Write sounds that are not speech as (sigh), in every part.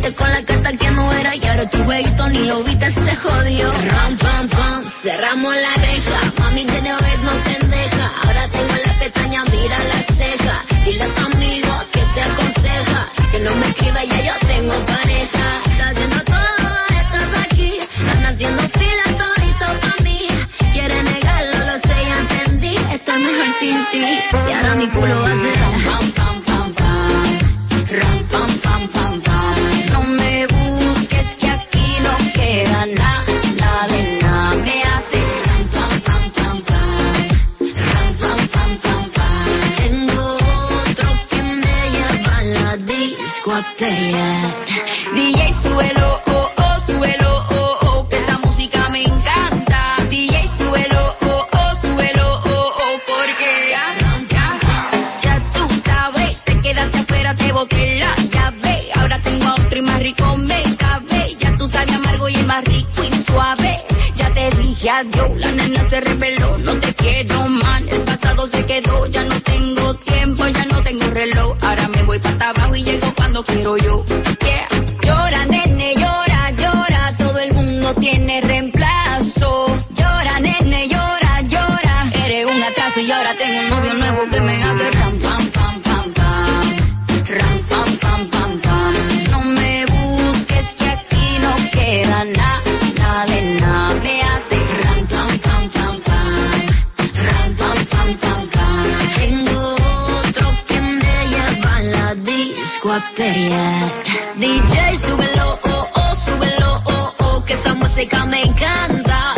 Con la carta que no era y ahora tu jueguito ni lo viste, se jodió. Ram, pam, pam, cerramos la reja. Mami, de vez no te deja. Ahora tengo la pestaña, mira la ceja. Dile a tu amigo que te aconseja. Que no me escriba, ya yo tengo pareja. Estás haciendo todo, estás aquí. Están haciendo fila todo para mí. Quiere negarlo, lo sé, ya entendí. Está mejor sin ti. Y ahora mi culo va a ser ram, pam, pam. DJ, súbelo, oh, oh, súbelo, oh, oh, que esta música me encanta. DJ, súbelo, oh, oh, súbelo, oh, oh, porque ya tú sabes, te quedaste afuera, te boté la llave. Ahora tengo a otro y más rico me cabe. Ya tú sabes amargo y el más rico y suave. Ya te dije adiós, la nena se reveló, no te quiero más. El pasado se quedó, ya no tengo tiempo, ya no tengo reloj. Ahora me voy para abajo y llego cuando quiero yo. Yeah. Llora, nene, llora, llora, todo el mundo tiene reemplazo. Llora, nene, llora, llora. Eres un atraso y ahora tengo un novio nuevo que me DJ, súbelo, oh, oh, súbelo, oh, oh, que esa música me encanta.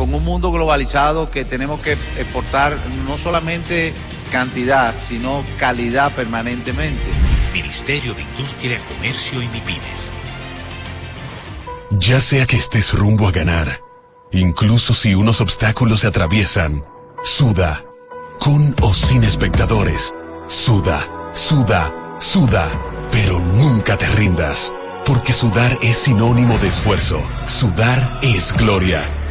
con un mundo globalizado que tenemos que exportar no solamente cantidad, sino calidad permanentemente. Ministerio de Industria, Comercio y MIPIMES. Ya sea que estés rumbo a ganar, incluso si unos obstáculos se atraviesan, suda, con o sin espectadores, suda, suda, suda, pero nunca te rindas, porque sudar es sinónimo de esfuerzo, sudar es gloria.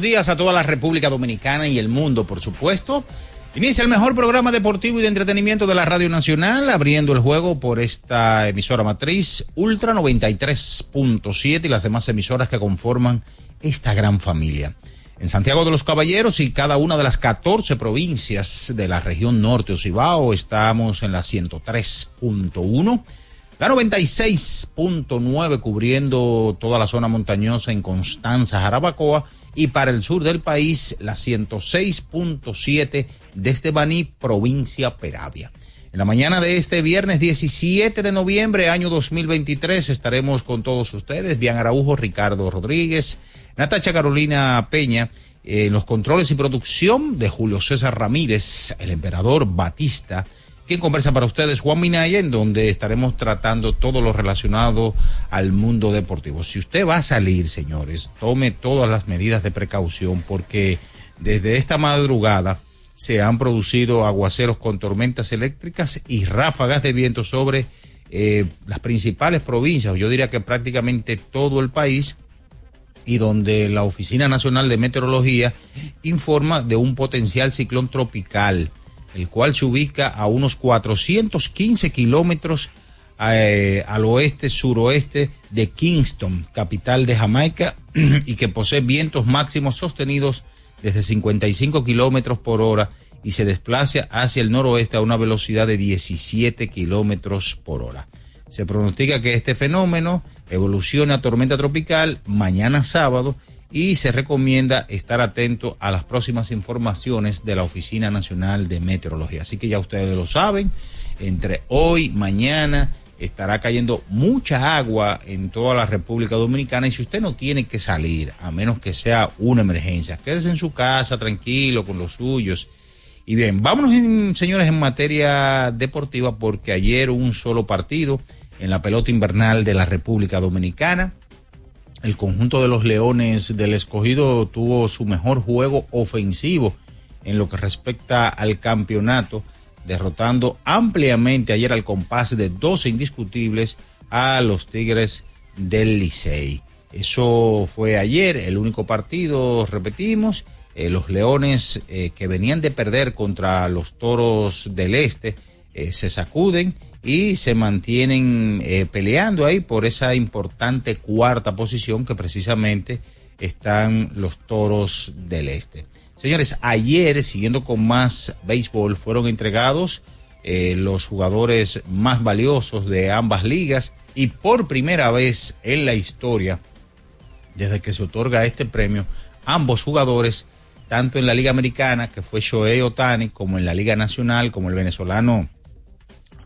Días a toda la República Dominicana y el mundo, por supuesto. Inicia el mejor programa deportivo y de entretenimiento de la Radio Nacional, abriendo el juego por esta emisora matriz Ultra 93.7 y las demás emisoras que conforman esta gran familia. En Santiago de los Caballeros y cada una de las 14 provincias de la región norte Ocibao estamos en la 103.1. La 96.9 cubriendo toda la zona montañosa en Constanza, Jarabacoa y para el sur del país la 106.7 desde Baní, provincia Peravia. En la mañana de este viernes 17 de noviembre, año 2023, estaremos con todos ustedes, Bian Araujo, Ricardo Rodríguez, Natacha Carolina Peña, en los controles y producción de Julio César Ramírez, el emperador Batista, quien conversa para ustedes, Juan Minaya, en donde estaremos tratando todo lo relacionado al mundo deportivo. Si usted va a salir, señores, tome todas las medidas de precaución porque desde esta madrugada se han producido aguaceros con tormentas eléctricas y ráfagas de viento sobre eh, las principales provincias, yo diría que prácticamente todo el país, y donde la Oficina Nacional de Meteorología informa de un potencial ciclón tropical el cual se ubica a unos 415 kilómetros eh, al oeste, suroeste de Kingston, capital de Jamaica, (clears throat) y que posee vientos máximos sostenidos desde 55 kilómetros por hora y se desplaza hacia el noroeste a una velocidad de 17 kilómetros por hora. Se pronostica que este fenómeno evolucione a tormenta tropical mañana sábado y se recomienda estar atento a las próximas informaciones de la Oficina Nacional de Meteorología. Así que ya ustedes lo saben, entre hoy, mañana, estará cayendo mucha agua en toda la República Dominicana y si usted no tiene que salir, a menos que sea una emergencia, quédese en su casa tranquilo con los suyos. Y bien, vámonos señores en materia deportiva porque ayer un solo partido en la pelota invernal de la República Dominicana el conjunto de los Leones del Escogido tuvo su mejor juego ofensivo en lo que respecta al campeonato, derrotando ampliamente ayer al compás de 12 indiscutibles a los Tigres del Licey. Eso fue ayer, el único partido, repetimos, eh, los Leones eh, que venían de perder contra los Toros del Este eh, se sacuden y se mantienen eh, peleando ahí por esa importante cuarta posición que precisamente están los toros del este. Señores, ayer, siguiendo con más béisbol, fueron entregados eh, los jugadores más valiosos de ambas ligas y por primera vez en la historia, desde que se otorga este premio, ambos jugadores, tanto en la Liga Americana, que fue Shohei Otani, como en la Liga Nacional, como el venezolano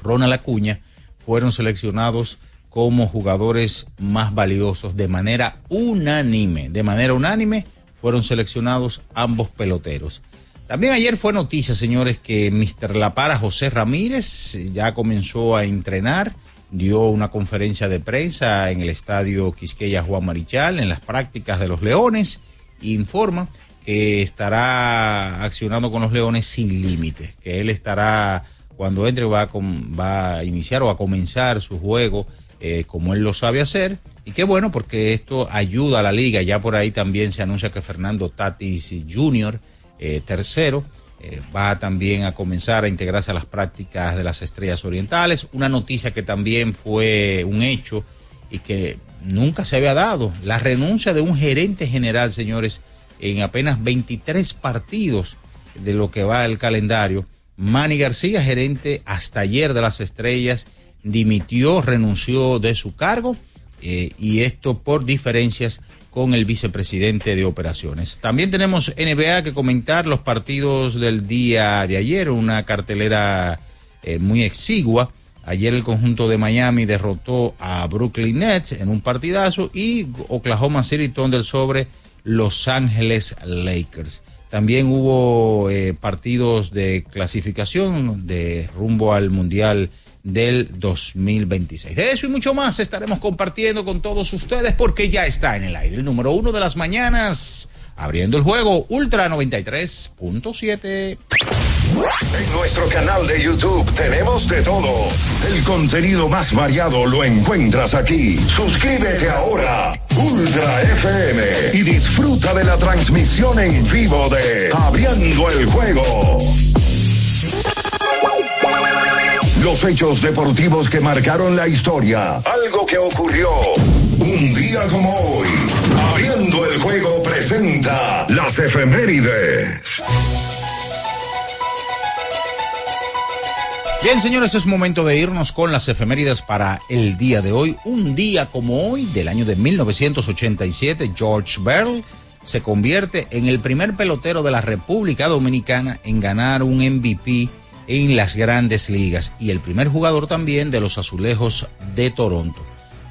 Ronald Acuña, fueron seleccionados como jugadores más valiosos de manera unánime. De manera unánime fueron seleccionados ambos peloteros. También ayer fue noticia, señores, que Mr. La Para José Ramírez ya comenzó a entrenar, dio una conferencia de prensa en el estadio Quisqueya Juan Marichal, en las prácticas de los Leones, e informa que estará accionando con los Leones sin límite, que él estará, cuando entre, va a, va a iniciar o a comenzar su juego eh, como él lo sabe hacer. Y qué bueno, porque esto ayuda a la liga. Ya por ahí también se anuncia que Fernando Tatis Jr., eh, tercero, eh, va también a comenzar a integrarse a las prácticas de las estrellas orientales. Una noticia que también fue un hecho y que nunca se había dado. La renuncia de un gerente general, señores, en apenas 23 partidos de lo que va el calendario. Manny García, gerente hasta ayer de las estrellas, dimitió, renunció de su cargo eh, y esto por diferencias con el vicepresidente de operaciones. También tenemos NBA que comentar los partidos del día de ayer, una cartelera eh, muy exigua. Ayer el conjunto de Miami derrotó a Brooklyn Nets en un partidazo y Oklahoma City Thunder sobre Los Ángeles Lakers. También hubo eh, partidos de clasificación de rumbo al Mundial del 2026. De eso y mucho más estaremos compartiendo con todos ustedes porque ya está en el aire el número uno de las mañanas, abriendo el juego Ultra 93.7. En nuestro canal de YouTube tenemos de todo. El contenido más variado lo encuentras aquí. Suscríbete ahora, Ultra FM, y disfruta de la transmisión en vivo de Abriendo el juego los hechos deportivos que marcaron la historia. Algo que ocurrió un día como hoy. Abriendo el juego presenta las efemérides. Bien, señores, es momento de irnos con las efemérides para el día de hoy. Un día como hoy, del año de 1987, George Bell se convierte en el primer pelotero de la República Dominicana en ganar un MVP en las grandes ligas y el primer jugador también de los azulejos de Toronto.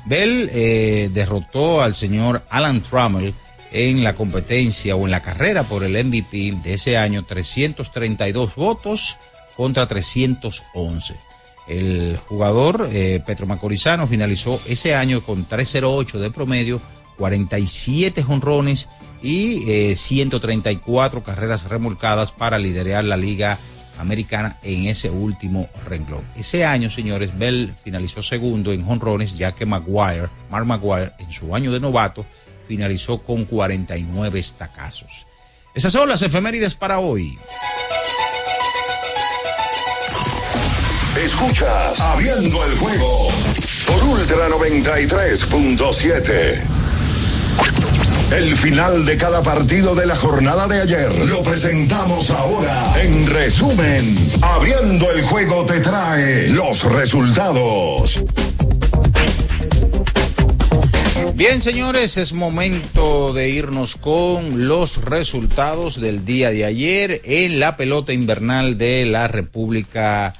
Bell eh, derrotó al señor Alan Trammell en la competencia o en la carrera por el MVP de ese año, 332 votos contra 311. El jugador eh, Petro Macorizano finalizó ese año con 308 de promedio, 47 jonrones y 134 eh, carreras remolcadas para liderar la liga americana en ese último renglón. Ese año, señores, Bell finalizó segundo en honrones, ya que Maguire, Mark Maguire, en su año de novato, finalizó con 49 estacazos. Esas son las efemérides para hoy. Escuchas Abriendo el juego por Ultra 93.7. El final de cada partido de la jornada de ayer lo presentamos ahora. En resumen, abriendo el juego te trae los resultados. Bien, señores, es momento de irnos con los resultados del día de ayer en la pelota invernal de la República.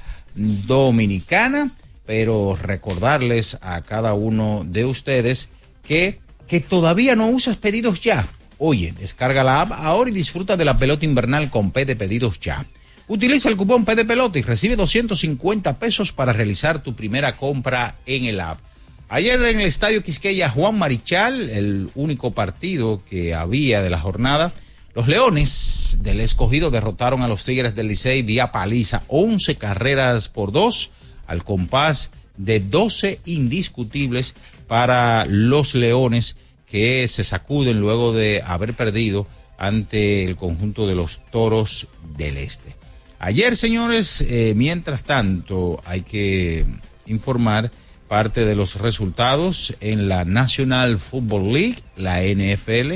Pero recordarles a cada uno de ustedes que que todavía no usas pedidos ya. Oye, descarga la app ahora y disfruta de la pelota invernal con P de pedidos ya. Utiliza el cupón P de pelota y recibe 250 pesos para realizar tu primera compra en el app. Ayer en el estadio Quisqueya Juan Marichal, el único partido que había de la jornada, los Leones del escogido derrotaron a los Tigres del Licey vía paliza, 11 carreras por dos, al compás de 12 indiscutibles para los Leones que se sacuden luego de haber perdido ante el conjunto de los Toros del Este. Ayer, señores, eh, mientras tanto, hay que informar parte de los resultados en la National Football League, la NFL.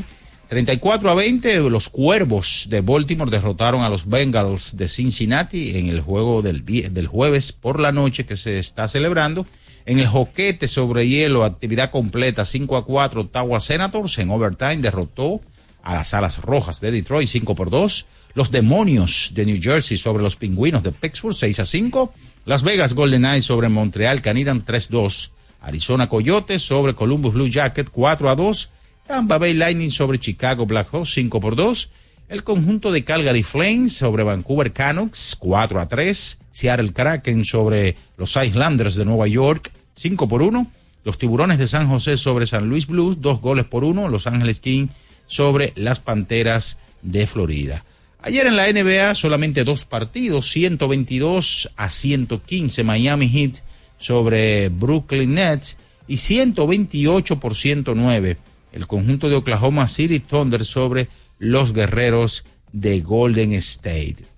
34 a 20, los Cuervos de Baltimore derrotaron a los Bengals de Cincinnati en el juego del, del jueves por la noche que se está celebrando. En el joquete sobre hielo, actividad completa 5 a 4, Ottawa Senators en overtime derrotó a las Alas Rojas de Detroit 5 por 2. Los Demonios de New Jersey sobre los Pingüinos de Pittsburgh 6 a 5. Las Vegas Golden Knights sobre Montreal Canadiens 3-2. Arizona Coyotes sobre Columbus Blue Jacket 4 a 2. Tampa Bay Lightning sobre Chicago Blackhawks 5 por 2. El conjunto de Calgary Flames sobre Vancouver Canucks 4 a 3. Seattle Kraken sobre los Islanders de Nueva York 5 por 1. Los Tiburones de San José sobre San Luis Blues 2 goles por 1. Los Ángeles King sobre las Panteras de Florida. Ayer en la NBA solamente dos partidos, 122 a 115 Miami Heat sobre Brooklyn Nets y 128 por 109 el conjunto de Oklahoma City Thunder sobre los guerreros de Golden State.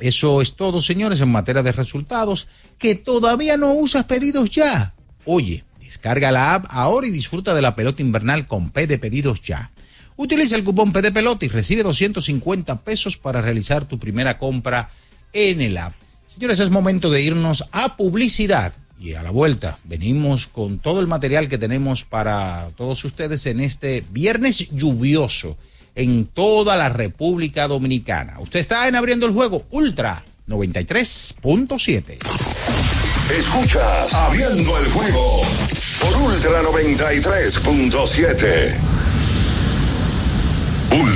Eso es todo, señores, en materia de resultados. Que todavía no usas pedidos ya. Oye, descarga la app ahora y disfruta de la pelota invernal con P de pedidos ya. Utiliza el cupón P de pelota y recibe 250 pesos para realizar tu primera compra en el app. Señores, es momento de irnos a publicidad. Y a la vuelta venimos con todo el material que tenemos para todos ustedes en este viernes lluvioso en toda la República Dominicana. Usted está en abriendo el juego Ultra 93.7. Escuchas abriendo el juego por Ultra 93.7.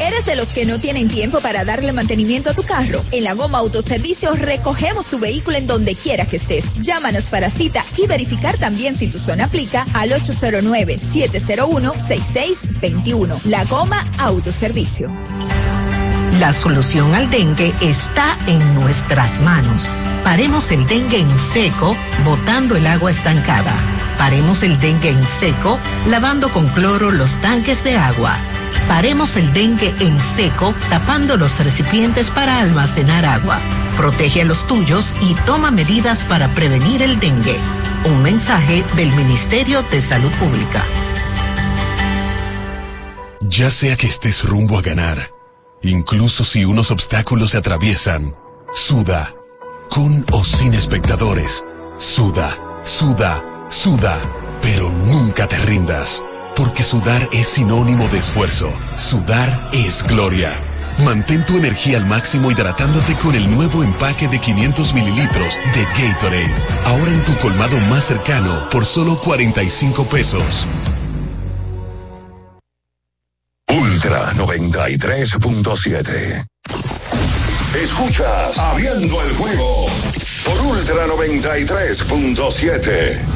¿Eres de los que no tienen tiempo para darle mantenimiento a tu carro? En la Goma Autoservicio recogemos tu vehículo en donde quiera que estés. Llámanos para cita y verificar también si tu zona aplica al 809-701-6621. La Goma Autoservicio. La solución al dengue está en nuestras manos. Paremos el dengue en seco, botando el agua estancada. Paremos el dengue en seco, lavando con cloro los tanques de agua. Paremos el dengue en seco, tapando los recipientes para almacenar agua. Protege a los tuyos y toma medidas para prevenir el dengue. Un mensaje del Ministerio de Salud Pública. Ya sea que estés rumbo a ganar, incluso si unos obstáculos se atraviesan, suda, con o sin espectadores, suda, suda, suda, pero nunca te rindas. Porque sudar es sinónimo de esfuerzo. Sudar es gloria. Mantén tu energía al máximo hidratándote con el nuevo empaque de 500 mililitros de Gatorade. Ahora en tu colmado más cercano por solo 45 pesos. Ultra 93.7. Escuchas Abriendo el juego por Ultra 93.7.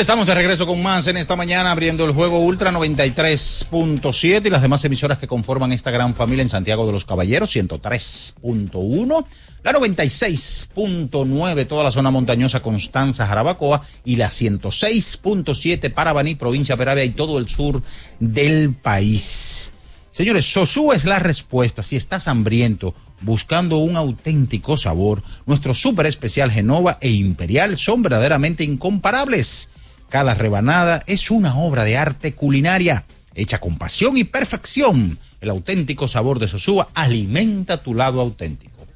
Estamos de regreso con más en esta mañana abriendo el juego Ultra 93.7 y las demás emisoras que conforman esta gran familia en Santiago de los Caballeros 103.1, la 96.9 toda la zona montañosa Constanza Jarabacoa y la 106.7 para Baní, provincia Peravia y todo el sur del país. Señores, Sosú es la respuesta si estás hambriento buscando un auténtico sabor. Nuestro súper especial Genova e Imperial son verdaderamente incomparables. Cada rebanada es una obra de arte culinaria, hecha con pasión y perfección. El auténtico sabor de Sosúa alimenta tu lado auténtico.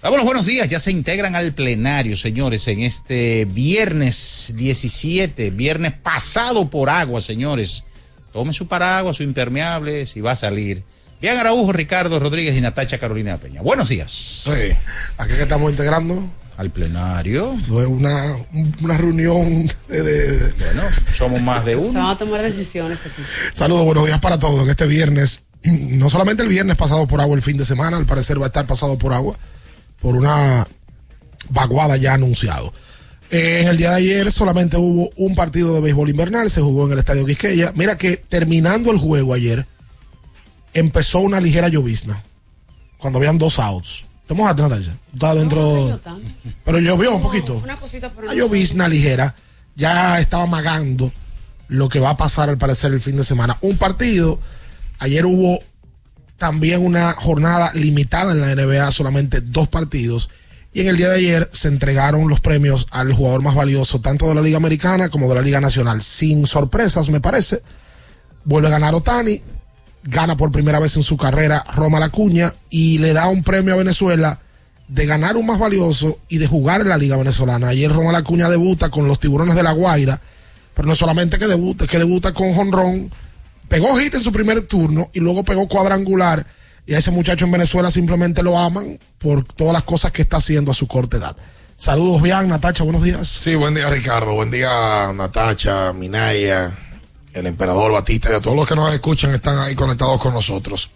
Damos los buenos días, ya se integran al plenario, señores, en este viernes 17, viernes pasado por agua, señores. Tome su paraguas, su impermeable, si va a salir. Bien, Araujo, Ricardo Rodríguez y Natacha Carolina Peña. Buenos días. Sí, aquí que estamos integrando al plenario. Fue una, una reunión de, Bueno, somos más de uno. Se van a tomar decisiones aquí. Saludos, buenos días para todos. Este viernes, no solamente el viernes pasado por agua, el fin de semana, al parecer va a estar pasado por agua, por una vaguada ya anunciado. Eh, en el día de ayer solamente hubo un partido de béisbol invernal, se jugó en el Estadio Quisqueya. Mira que terminando el juego ayer, empezó una ligera llovizna, cuando habían dos outs. ¿Te mojaste, Natalia? Está dentro. pero llovió un poquito. Una cosita por Una llovizna ligera. Ya estaba magando lo que va a pasar al parecer el fin de semana. Un partido. Ayer hubo también una jornada limitada en la NBA, solamente dos partidos. Y en el día de ayer se entregaron los premios al jugador más valioso, tanto de la Liga Americana como de la Liga Nacional. Sin sorpresas, me parece. Vuelve a ganar Otani, gana por primera vez en su carrera Roma Lacuña y le da un premio a Venezuela de ganar un más valioso y de jugar en la Liga Venezolana. Ayer Roma Lacuña debuta con los Tiburones de la Guaira, pero no solamente que debuta, que debuta con Honrón, pegó hit en su primer turno y luego pegó cuadrangular y a ese muchacho en Venezuela simplemente lo aman por todas las cosas que está haciendo a su corta edad. Saludos, bien, Natacha, buenos días. Sí, buen día, Ricardo. Buen día, Natacha, Minaya, el emperador Batista y a todos los que nos escuchan están ahí conectados con nosotros.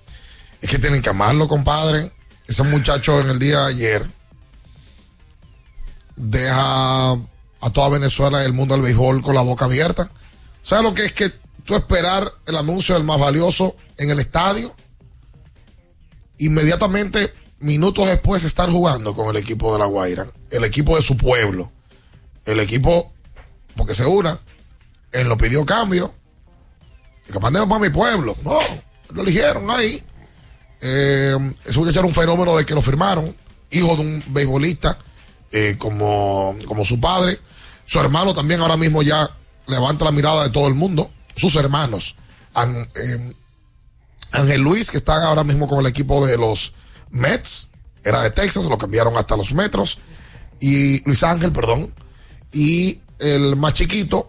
Es que tienen que amarlo, compadre. Ese muchacho en el día de ayer deja a toda Venezuela y el mundo del béisbol con la boca abierta. ¿Sabes lo que es que tú esperar el anuncio del más valioso en el estadio? Inmediatamente, minutos después, estar jugando con el equipo de La Guaira, el equipo de su pueblo, el equipo, porque se una, él lo pidió cambio, que mandemos para mi pueblo. No, lo eligieron ahí. Eh, ese muchacho era un fenómeno de que lo firmaron, hijo de un beisbolista eh, como, como su padre. Su hermano también ahora mismo ya levanta la mirada de todo el mundo. Sus hermanos. An- eh, Ángel Luis, que está ahora mismo con el equipo de los Mets, era de Texas, lo cambiaron hasta los Metros. Y Luis Ángel, perdón. Y el más chiquito,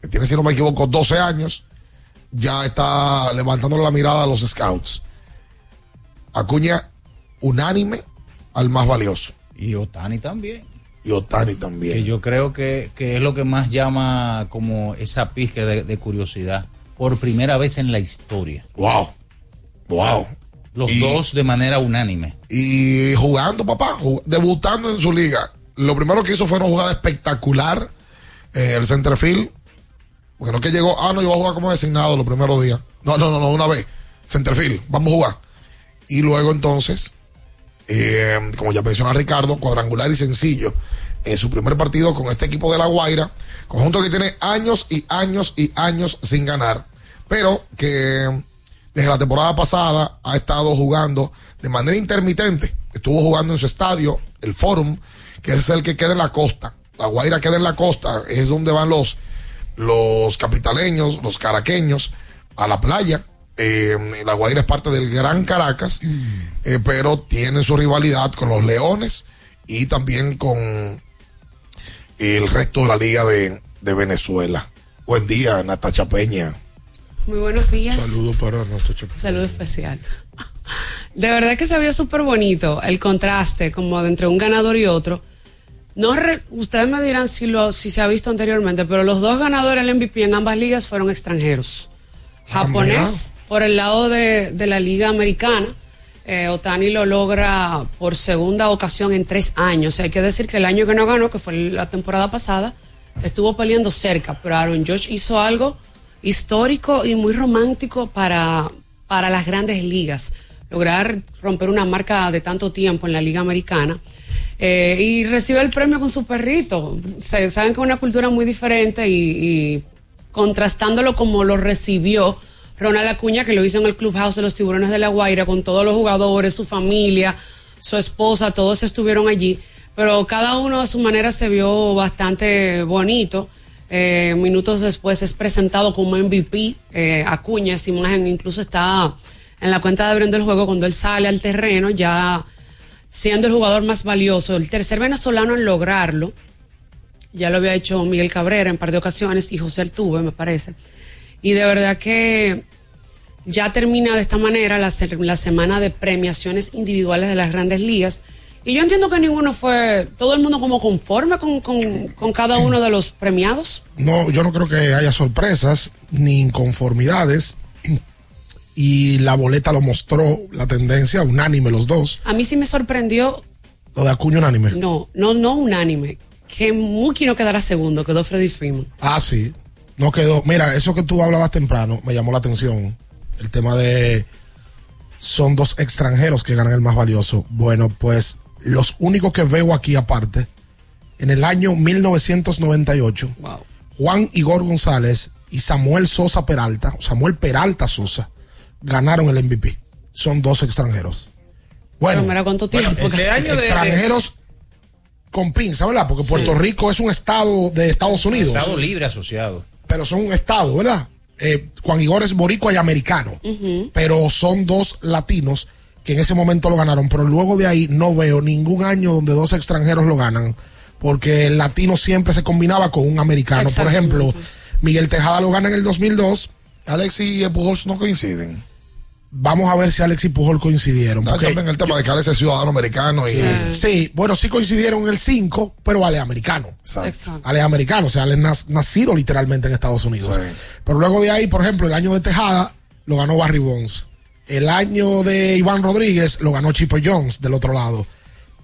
que tiene, si no me equivoco, 12 años, ya está levantando la mirada a los scouts. Acuña unánime al más valioso. Y Otani también. Y Otani también. Que yo creo que, que es lo que más llama como esa pizca de, de curiosidad. Por primera vez en la historia. Wow. Wow. Los Y- dos de manera unánime. Y jugando, papá, jug- debutando en su liga. Lo primero que hizo fue una jugada espectacular. eh, el centerfield. Porque no es que llegó, ah, no, yo voy a jugar como designado los primeros días. No, no, no, no, una vez. Centerfield, vamos a jugar. Y luego entonces, eh, como ya menciona Ricardo, cuadrangular y sencillo. En su primer partido con este equipo de La Guaira, conjunto que tiene años y años y años sin ganar, pero que desde la temporada pasada ha estado jugando de manera intermitente. Estuvo jugando en su estadio, el Forum, que es el que queda en la costa. La Guaira queda en la costa, es donde van los, los capitaleños, los caraqueños, a la playa. Eh, la Guaira es parte del Gran Caracas, eh, pero tiene su rivalidad con los Leones y también con el resto de la Liga de, de Venezuela. Buen día, Natacha Peña. Muy buenos días. Saludos para Natacha Peña. Saludo especial. (laughs) De verdad que se vio súper bonito el contraste como de entre un ganador y otro. No re- ustedes me dirán si lo si se ha visto anteriormente, pero los dos ganadores del MVP en ambas ligas fueron extranjeros. Ah, Japonés por el lado de, de la liga americana. Eh, Otani lo logra por segunda ocasión en tres años. Hay que decir que el año que no ganó, que fue la temporada pasada, estuvo peleando cerca, pero Aaron Josh hizo algo histórico y muy romántico para, para las grandes ligas. Lograr romper una marca de tanto tiempo en la liga americana. Eh, y recibe el premio con su perrito. Se, saben que es una cultura muy diferente y, y contrastándolo como lo recibió Ronald Acuña, que lo hizo en el Clubhouse de los Tiburones de la Guaira, con todos los jugadores, su familia, su esposa, todos estuvieron allí. Pero cada uno a su manera se vio bastante bonito. Eh, minutos después es presentado como MVP. Eh, Acuña, esa imagen incluso está en la cuenta de abriendo el juego cuando él sale al terreno, ya siendo el jugador más valioso, el tercer venezolano en lograrlo. Ya lo había hecho Miguel Cabrera en par de ocasiones y José Altuve, me parece. Y de verdad que ya termina de esta manera la, se- la semana de premiaciones individuales de las grandes ligas. Y yo entiendo que ninguno fue, todo el mundo como conforme con, con- con cada uno de los premiados. No, yo no creo que haya sorpresas ni inconformidades. Y la boleta lo mostró, la tendencia, unánime los dos. A mí sí me sorprendió, Lo de Acuña unánime. no, no, no unánime, que Mookie no quedara segundo, quedó Freddy Freeman. Ah, sí. No quedó. Mira, eso que tú hablabas temprano me llamó la atención. El tema de. Son dos extranjeros que ganan el más valioso. Bueno, pues los únicos que veo aquí aparte, en el año 1998, Juan Igor González y Samuel Sosa Peralta, Samuel Peralta Sosa, ganaron el MVP. Son dos extranjeros. Bueno, Pero mira cuánto tiempo. ese año de- extranjeros con pinza, ¿verdad? Porque Sí. Puerto Rico es un estado de Estados Unidos Estado libre asociado. pero son un estado, ¿verdad? Eh, Juan Igor es boricua y americano, pero son dos latinos que en ese momento lo ganaron, pero luego de ahí no veo ningún año donde dos extranjeros lo ganan, porque el latino siempre se combinaba con un americano. Por ejemplo, Miguel Tejada lo gana en el 2002, Alex y Pujols no coinciden. Vamos a ver si Alex y Pujol coincidieron. Porque- también el tema de que Alex es ciudadano americano y Sí, bueno, sí coincidieron en el 5, pero Ale es americano. Exacto. Ale es americano, o sea, Ale es nas- nacido literalmente en Estados Unidos. Pero luego de ahí, por ejemplo, el año de Tejada lo ganó Barry Bonds. El año de Iván Rodríguez lo ganó Chipo Jones del otro lado.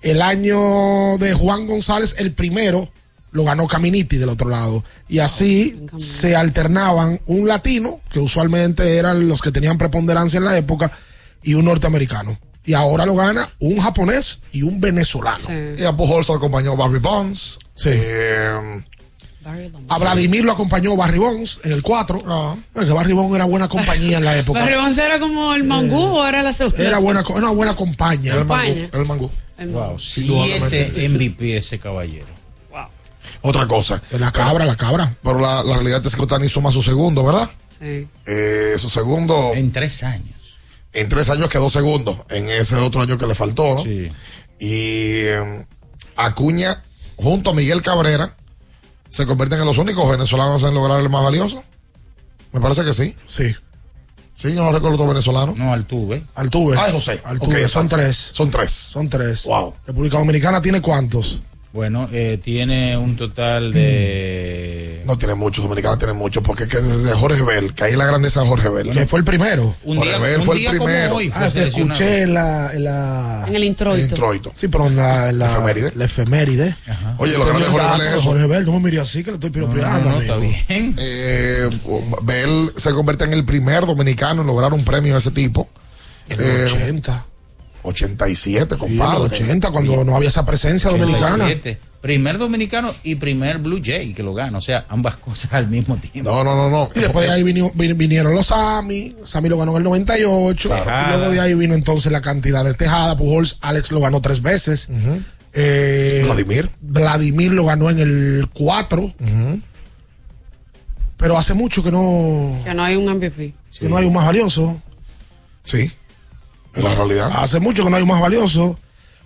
El año de Juan González, el primero, lo ganó Caminiti del otro lado. Y así se alternaban un latino, que usualmente eran los que tenían preponderancia en la época, y un norteamericano. Y ahora lo gana un japonés y un venezolano. Y a Pujols lo acompañó Barry Bonds. Sí. Eh, A Vladimir lo acompañó Barry Bonds en el 4. Que Barry Bonds era buena compañía en la (laughs) época. ¿Barry Bonds era como el mangú o era la segunda? Era buena, una buena compañía. El mangú, Compañía. el mangú. Wow, siete MVP ese caballero. Otra cosa. La cabra, la cabra. Pero la, la realidad es que Otani suma su segundo, ¿verdad? Sí. Eh, su segundo. En tres años. En tres años quedó segundo. En ese otro año que le faltó, ¿no? Sí. Y eh, Acuña, junto a Miguel Cabrera, se convierten en los únicos venezolanos en lograr el más valioso. Me parece que sí. Sí. Sí, yo no recuerdo otro venezolano. No, Altuve. Altuve. Ah, José. Altuve, Ok, son tres. Son tres. Son tres. Wow. República Dominicana tiene cuántos? Bueno, eh, tiene un total de... No tiene muchos, Dominicana tiene muchos, porque es que desde Jorge Bell, que ahí la grandeza de Jorge Bell. Que fue el primero. Un Jorge día, Bell un fue día el primero. como hoy fue Ah, te escuché en la, en la, En el introito. Introito. Sí, pero en la, en la, Efeméride. la efeméride. Oye, lo grande de Jorge Bell es eso. Jorge Bell, no me mire así que le estoy piropeando. No, no, está bien. Eh, Bell se convierte en el primer dominicano en lograr un premio de ese tipo. En Eh, el 80. 87, Sí, en el compadre. 80, cuando no había esa presencia dominicana. 87. Primer dominicano y primer Blue Jay que lo gana. O sea, ambas (laughs) cosas al mismo tiempo. No, no, no, no. Y después de ahí vino- vinieron los Sami. Sami lo ganó en el 98. Tejada. Y luego de ahí vino entonces la cantidad de Tejada. Pujols, Alex lo ganó tres veces. Eh, Vladimir. Vladimir lo ganó en el 4. Pero hace mucho que no, Que no hay un MVP. que no hay un más valioso. Sí, es la realidad. Hace mucho que no hay un más valioso.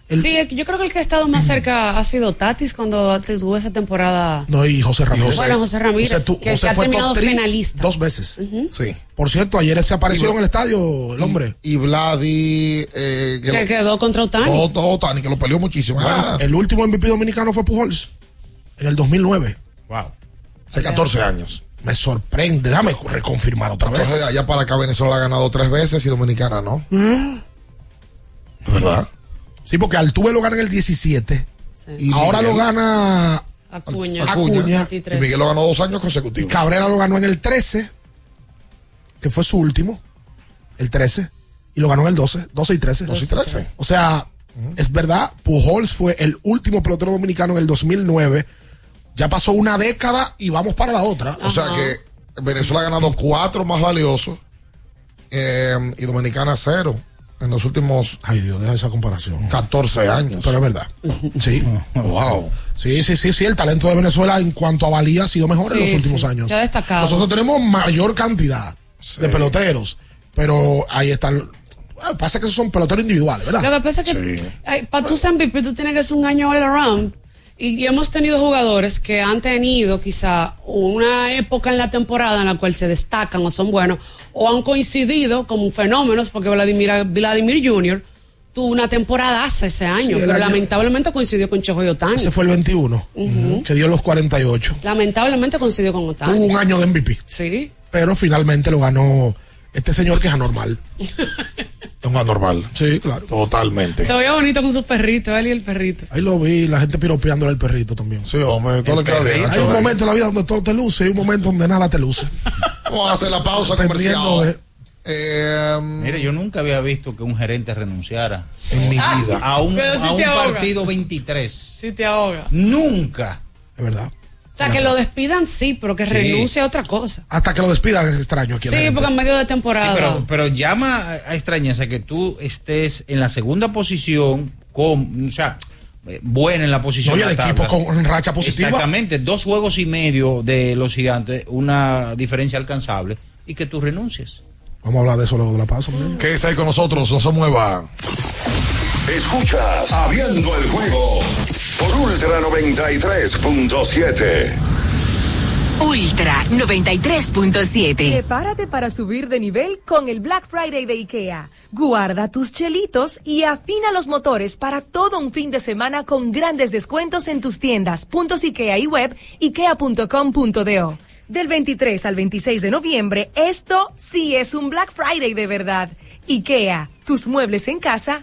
El- Sí, yo creo que el que ha estado más cerca ha sido Tatis cuando tuvo esa temporada. No, y José Ramírez. Bueno, José Ramírez, José, tu- que, José que ha fue terminado top three finalista. dos veces. Sí. Por cierto, ayer se apareció Y- en el estadio el hombre. Y Vladi. Eh, Que lo- quedó contra Otani. Otto- Otani, que lo peleó muchísimo. Ah, El último MVP dominicano fue Pujols en el 2009. Wow. hace 14 años. Me sorprende. Déjame reconfirmar otra vez. Entonces, allá para acá Venezuela ha ganado tres veces y Dominicana no. ¿Es verdad? Sí, porque Altuve lo gana en el 17. Y Ahora Miguel- lo gana Acuña. Acuña. Acuña. Y Miguel lo ganó dos años consecutivos. Cabrera lo ganó en el 13, que fue su último. El 13. Y lo ganó en el 12. 12 y 13. 12 y 13. O sea, es verdad, Pujols fue el último pelotero dominicano en el 2009. Ya pasó una década y vamos para la otra. O sea que Venezuela ha ganado cuatro más valiosos eh, y Dominicana cero en los últimos Ay, Dios, deja esa comparación. 14 años. Pero es verdad. (laughs) Sí. Wow. Sí, sí, sí, sí. El talento de Venezuela en cuanto a valía ha sido mejor en los últimos sí, años. se ha destacado. Nosotros tenemos mayor cantidad de peloteros, pero ahí están. Bueno, pasa que esos son peloteros individuales, ¿verdad? Lo que pasa es que para tú ser MVP tú tienes que ser un año all around. Y, y hemos tenido jugadores que han tenido quizá una época en la temporada en la cual se destacan o son buenos, o han coincidido como fenómenos, porque Vladimir, Vladimir Jr. tuvo una temporada hace ese año, Sí, pero año- lamentablemente coincidió con Chojo Otani. Ese fue el 21, Ujú. que dio los 48. Lamentablemente coincidió con Otani. Tuvo un año de MVP, Sí. pero finalmente lo ganó este señor que es anormal. Es un anormal. Sí, claro. Totalmente. Se veía bonito con su perrito, él y el perrito. Ahí lo vi, la gente piropeándole al perrito también. Sí, hombre, todo le queda bien. Hay Nacho, un ahí. momento en la vida donde todo te luce y un momento donde nada te luce. Vamos a hacer la pausa comercial. de- Eh, Mire, yo nunca había visto que un gerente renunciara en mi vida. a un, si a un partido 23. Sí te ahoga. Nunca. Es verdad. Sea, que lo despidan sí, pero que Sí. renuncie a otra cosa. Hasta que lo despidan es extraño aquí. Sí, porque en medio de Sí, temporada. pero, pero llama a, extrañeza que tú estés en la segunda posición con, o sea, eh, buena en la posición. No, y de el equipo con racha positiva. Exactamente, dos juegos y medio de los gigantes, una diferencia alcanzable y que tú renuncies. Vamos a hablar de eso luego de la pausa. hombre. Quédese ahí con nosotros, no se mueva. Escuchas Abriendo el juego por Ultra 93.7. Ultra 93.7. Prepárate para subir de nivel con el Black Friday de IKEA. Guarda tus chelitos y afina los motores para todo un fin de semana con grandes descuentos en tus tiendas, puntos IKEA y web, ikea.com.do. Del 23 al 26 de noviembre, esto sí es un Black Friday de verdad. IKEA, tus muebles en casa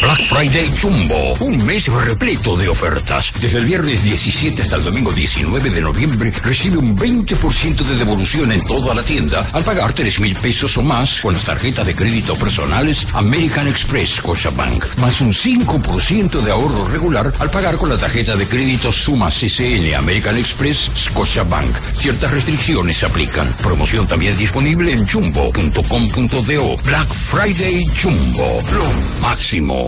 Black Friday Jumbo, un mes repleto de ofertas. Desde el viernes 17 hasta el domingo 19 de noviembre recibe un 20% de devolución en toda la tienda al pagar 3 mil pesos o más con las tarjetas de crédito personales American Express Bank, más un 5% de ahorro regular al pagar con la tarjeta de crédito Suma CCN American Express Bank. Ciertas restricciones se aplican. Promoción también disponible en jumbo.com.do. Black Friday Jumbo, lo máximo.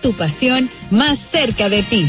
Tu pasión más cerca de ti.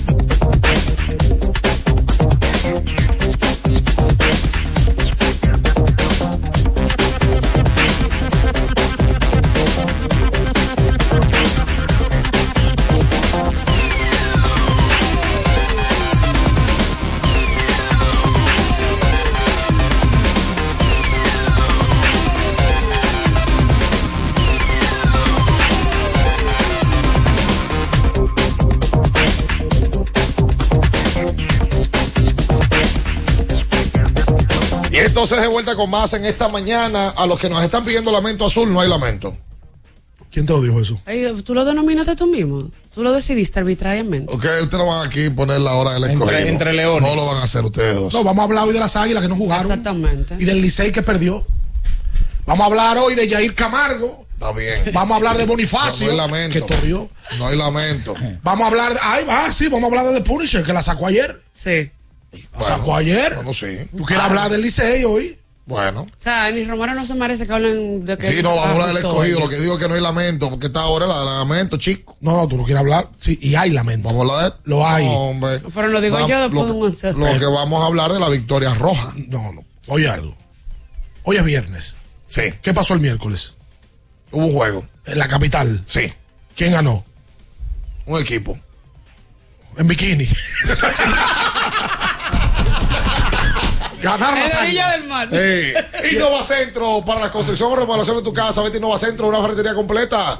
Entonces, de vuelta con más en esta mañana. A los que nos están pidiendo lamento azul, no hay lamento. ¿Quién te lo dijo eso? Ay, tú lo denominaste tú mismo. Tú lo decidiste arbitrariamente. Ok, ustedes no van aquí a poner la hora del escogido. entre leones. No lo van a hacer ustedes dos. No, vamos a hablar hoy de las águilas que no jugaron. Exactamente. Y del Licey que perdió. Vamos a hablar hoy de Jair Camargo. Está bien. Vamos a hablar de Bonifacio. No, no hay lamento. Que torrió. No hay lamento. Vamos a hablar de. Ay, va, sí, vamos a hablar de The Punisher, que la sacó ayer. Sí. La sacó ayer. Bueno, sí. ¿Tú quieres hablar del Licey hoy? Bueno. O sea, ni Romero no se merece que hablen de que. Sí, no, vamos a hablar del escogido. Lo que digo es que no hay lamento, porque esta hora es la de lamento, chico. No, no, tú no quieres hablar. Sí, y hay lamento. Vamos a hablar de. Lo hay. No, hombre. Pero lo digo Va- yo después de un once. lo que vamos a hablar de la victoria roja. No, no. Oye algo. Hoy es viernes. Sí. ¿Qué pasó el miércoles? Hubo un juego. En la capital. Sí. ¿Quién ganó? Un equipo. En bikini. (laughs) En la águilas. orilla del mar. Eh, Innova Centro para la construcción o remodelación de tu casa. Vete a Innova Centro, una ferretería completa.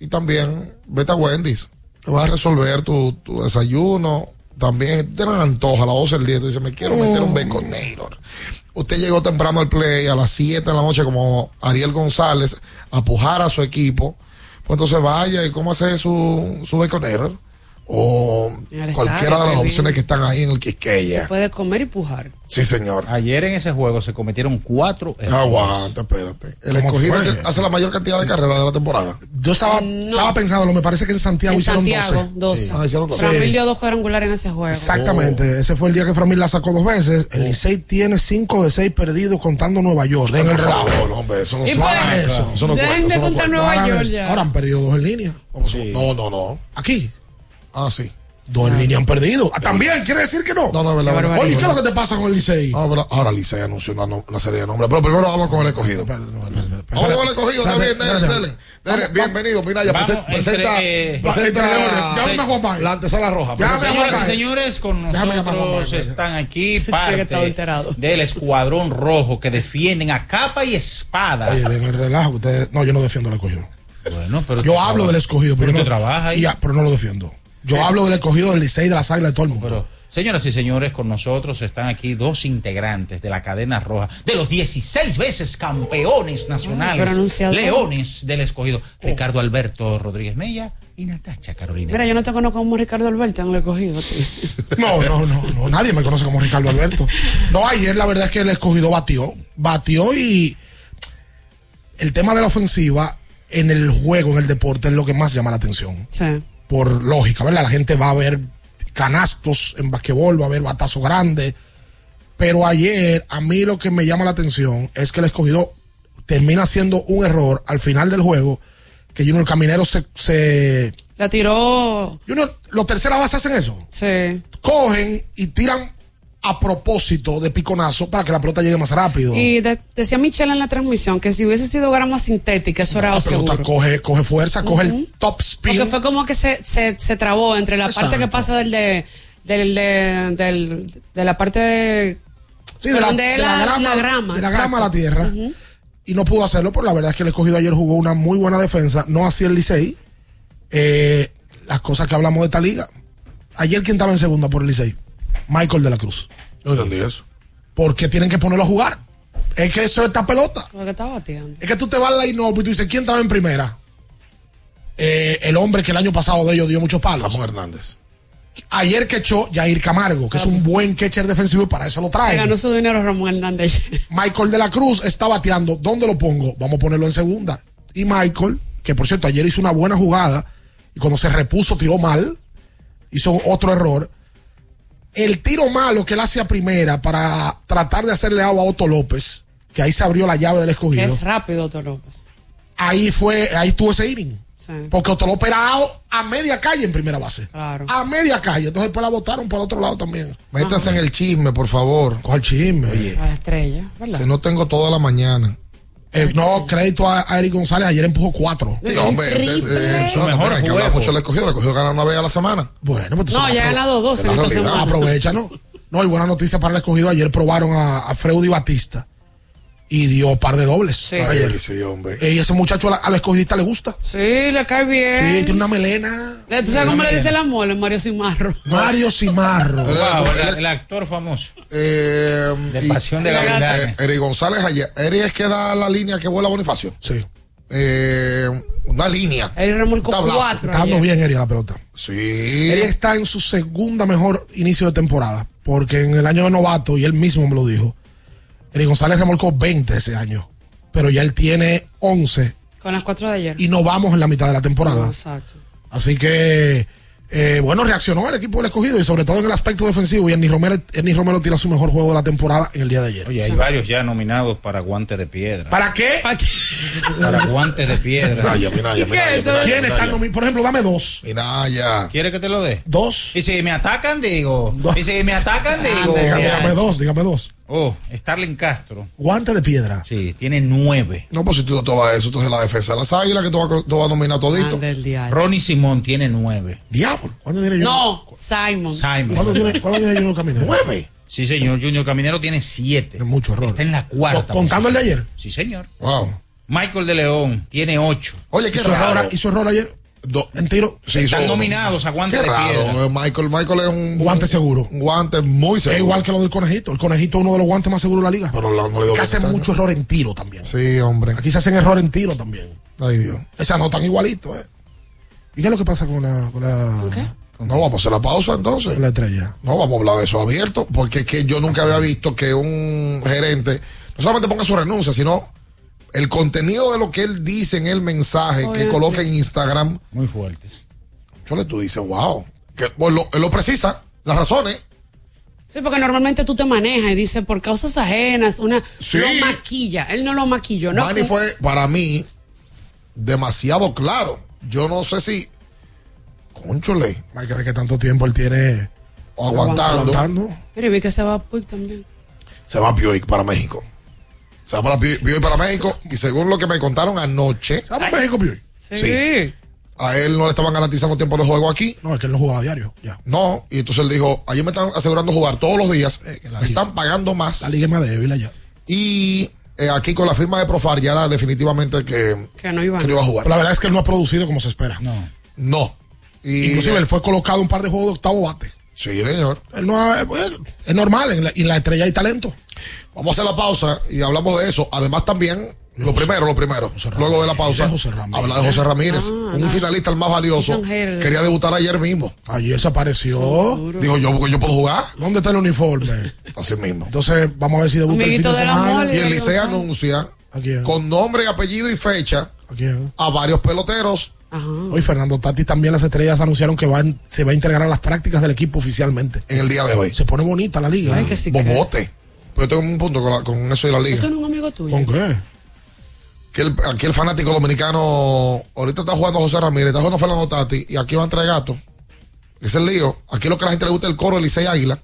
Y también vete a Wendy's. Te vas a resolver tu, tu desayuno. También tienes antojo a las 12 del día. Tú dices, me quiero meter un Baconator. Usted llegó temprano al play a las 7 de la noche como Ariel González a pujar a su equipo. Pues entonces vaya y cómo hace su, su Baconator. O cualquiera de las opciones que están ahí en el Quisqueya. Puede comer y pujar. Sí, señor. Ayer en ese juego se cometieron cuatro errores. Aguanta, espérate. El ¿Cómo escogido fue? hace la mayor cantidad de carreras de la temporada. Yo estaba, estaba pensando, me parece que en Santiago En hicieron Santiago, 12. 12. Ah, hicieron dos. Framil dio dos cuadrangulares en ese juego. Exactamente, ese fue el día que Framil la sacó dos veces. El Licey tiene 5 de 6 perdidos contando Nueva York. Den el relajo. No, no, hombre, eso no se pues, eso. Eso no Dejen cuenta, de eso no contar. Nueva York ya. ahora han perdido dos en línea. No, no, no. Aquí, Ah, sí. dos en línea han perdido. Ah, También, ¿quiere decir que no? No, no, es verdad. Oye, ¿qué es lo que te pasa con el Licey? Ah, verdad. Ahora Licey anunció una, no- una serie de nombres. Pero primero vamos con el escogido. Vamos con el escogido, está bien, dele, dele. Dele, bienvenido, mira, ya Vamos, presenta, presenta, entre, eh, presenta leones. Llámame a Juan la antesala roja. Llámame a Presenta- Juan Señoras y señores, con Déjame llamar a Juan nosotros están aquí (laughs) que parte del escuadrón rojo que defienden a capa y espada. Oye, den el relajo. Ustedes, no, yo no defiendo al escogido. Bueno, pero Yo hablo del escogido, pero, pero yo tú no, trabajas ahí. Ya, pero no lo defiendo. Yo hablo del escogido del Licey, de las águilas, de todo el mundo. Pero, señoras y señores, con nosotros están aquí dos integrantes de la cadena roja, de los 16 veces campeones nacionales, leones del escogido, Ricardo Alberto Rodríguez Mella y Natacha Carolina. Mira, yo no te conozco como Ricardo Alberto en el escogido. tío. (laughs) No, no, no, no, nadie me conoce como Ricardo Alberto. No, ayer la verdad es que el escogido batió, batió y el tema de la ofensiva en el juego, en el deporte, es lo que más llama la atención. Sí. Por lógica, ¿verdad? La gente va a ver canastos en basquetbol, va a ver batazos grandes. Pero ayer, a mí lo que me llama la atención es que el escogido termina haciendo un error al final del juego, que Junior Caminero se... se La tiró. Junior, los terceras bases hacen eso Sí. cogen y tiran a propósito de piconazo para que la pelota llegue más rápido. Y de- decía Michelle en la transmisión que si hubiese sido grama sintética, eso era la pelota seguro. coge, coge fuerza, coge el top spin. Porque fue como que se, se, se trabó entre la parte que pasa del de, del, de, del- de la parte de. Sí, de la, de grama, la grama, de la grama a la tierra. Y no pudo hacerlo, pero la verdad es que el escogido ayer jugó una muy buena defensa. No así el Licey. Eh, las cosas que hablamos de esta liga. Ayer, ¿quién estaba en segunda por el Licey? Michael de la Cruz. No entendí eso. Porque tienen que ponerlo a jugar. Es que eso es esta pelota. Lo que estaba bateando. Es que tú te vas al line-up y tú dices, ¿quién estaba en primera? Eh, el hombre que el año pasado de ellos dio muchos palos. Ramón Hernández. Ayer que echó Jair Camargo, que es un buen catcher defensivo y para eso lo Se trae. ganó su dinero Ramón Hernández. (laughs) Michael de la Cruz está bateando. ¿Dónde lo pongo? Vamos a ponerlo en segunda. Y Michael, que por cierto ayer hizo una buena jugada y cuando se repuso tiró mal, hizo otro error. El tiro malo que él hace a primera para tratar de hacerle agua a Otto López, que ahí se abrió la llave del que escogido. es rápido, Otto López. Ahí fue, ahí estuvo ese inning. Sí. Porque Otto López era a media calle en primera base. Claro. A media calle. Entonces después la votaron por otro lado también. Métase en el chisme, por favor. ¿Cuál chisme? A la estrella, ¿verdad? Que no tengo toda la mañana. Eh, no, crédito a, a Eric González. Ayer empujó cuatro. Sí, hombre, eh, eh, no, mejor hay que hablar mucho del escogido. El escogido gana una vez a la semana. Bueno, pues tú No, ya ha ganado dos en esta semana. Aprovecha, ¿no? No, y buena noticia para el escogido. Ayer probaron a, a Freudy Batista. Y dio par de dobles. ayer. Ay, sí, hombre. Y ese muchacho a la, a la escogidista le gusta. Sí, le cae bien. Sí, tiene una melena. ¿Tú sabes cómo le dice la mole? Mario Cimarro. (laughs) Mario Cimarro. (laughs) Wow, el, el actor famoso. Eh, De y- Pasión de eh, Gavilanes. eh, Eri González ayer. Eri es que da la línea que vuela Bonifacio. Sí. Eh, una línea. Eri remolcó cuatro Está dando ayer. bien Eri a la pelota. Sí. Eri está en su segunda mejor inicio de temporada. Porque en el año de novato, y él mismo me lo dijo, Eri González remolcó 20 ese año. Pero ya él tiene 11 Con las cuatro de ayer. y no vamos en la mitad de la temporada. Exacto. Así que, eh, bueno, reaccionó el equipo del escogido y sobre todo en el aspecto defensivo. Y Ernie Romero, Ernie Romero tira su mejor juego de la temporada en el día de ayer. Oye, hay varios ya nominados para guante de piedra. ¿Para qué? Para guante de piedra. Minaya, Minaya, Minaya, Minaya, ¿Quién está Minaya. nomi- Por ejemplo, dame dos. Minaya. ¿Quiere que te lo dé? Dos. Y si me atacan, digo. Y si me atacan, digo. Dígame, dígame dos, dígame dos. Oh, Starling Castro. Guante de piedra. Sí, tiene nueve. No, pues si tú no tomas eso, entonces la defensa de las águilas que tú vas, a- tú vas a dominar todito. Ronnie Simón tiene nueve. Diablo. ¿Cuándo tiene yo? No, Simon. Simon. ¿Cuándo tiene, ¿cuándo tiene Junior Caminero? Nueve. Sí, señor. Junior Caminero tiene siete. Es mucho error. Está en la cuarta. ¿Contando el de ayer? Sí, señor. Wow. Michael de León tiene ocho. Oye, qué ¿Hizo error, hizo error ayer? Do- En tiro. Sí, Están hizo- nominados a guante Qué de raro. piedra. eh, Michael, Michael es un Guante seguro. Un guante muy Es seguro. igual que lo del conejito. El conejito es uno de los guantes más seguros de la liga. Pero la- no le doy que hace año. mucho error en tiro también. Sí, hombre. Aquí se hacen error en tiro también. Ay, Dios. Se anotan igualito, ¿eh? ¿Y qué es lo que pasa con la, con la, No, vamos a hacer la pausa entonces. la estrella? No, vamos a hablar de eso abierto, porque es que yo nunca había visto que un gerente no solamente ponga su renuncia, sino el contenido de lo que él dice en el mensaje que coloca en Instagram. Muy fuerte. Chole, tú dices, wow. Que, pues, lo, él lo precisa, las razones. Sí, porque normalmente tú te manejas y dices por causas ajenas, una Sí. lo maquilla. Él no lo maquilló, ¿no? Manny fue, para mí, demasiado claro. Yo no sé si, conchole, Hay que ver que tanto tiempo él tiene aguantando, aguantando. Pero vi que se va a Puig también. se va Pioic para México. Se va para Pioic para México y según lo que me contaron anoche, ¿Sabe México, Piuy? Sí. Sí. a él no le estaban garantizando tiempo de juego aquí. No, es que él no jugaba a diario. Ya. No, y entonces él dijo, ayer me están asegurando jugar todos los días, Eh, me están pagando más. La liga es más débil allá. Y eh, aquí con la firma de Profar ya era definitivamente que, Que no iba. que no iba a jugar. Pero la verdad es que él no ha producido como se espera. No. No. Y, Inclusive él fue colocado un par de juegos de octavo bate. Sí, señor. Él no ha- él- es normal, en la, y en la estrella hay talento. Vamos a hacer la pausa y hablamos de eso. Además también, lo primero, lo primero, luego de la pausa, hablar de José Ramírez, Ah, un no. finalista el más valioso. Quería debutar ayer mismo. Ayer se apareció. Dijo yo, porque yo puedo jugar. ¿Dónde está el uniforme? Así mismo. Entonces, vamos a ver si debuta el fin de semana. Y el Licey González. anuncia ¿A quién? con nombre, apellido y fecha ¿A quién? a varios peloteros. Ajá. Hoy Fernando Tati también las estrellas anunciaron que van, se va a integrar a las prácticas del equipo oficialmente. en el día de hoy. Se pone bonita la liga. Ay, que sí que- Bobote. Pero yo tengo un punto con, la- con eso de la liga. Eso no es un amigo tuyo. ¿Con qué? Que el- aquí el fanático dominicano, ahorita está jugando José Ramírez, está jugando Fernando Tati, y aquí van tres gatos. Ese es el lío. Aquí lo que a la gente le gusta es el coro de Licey Águila.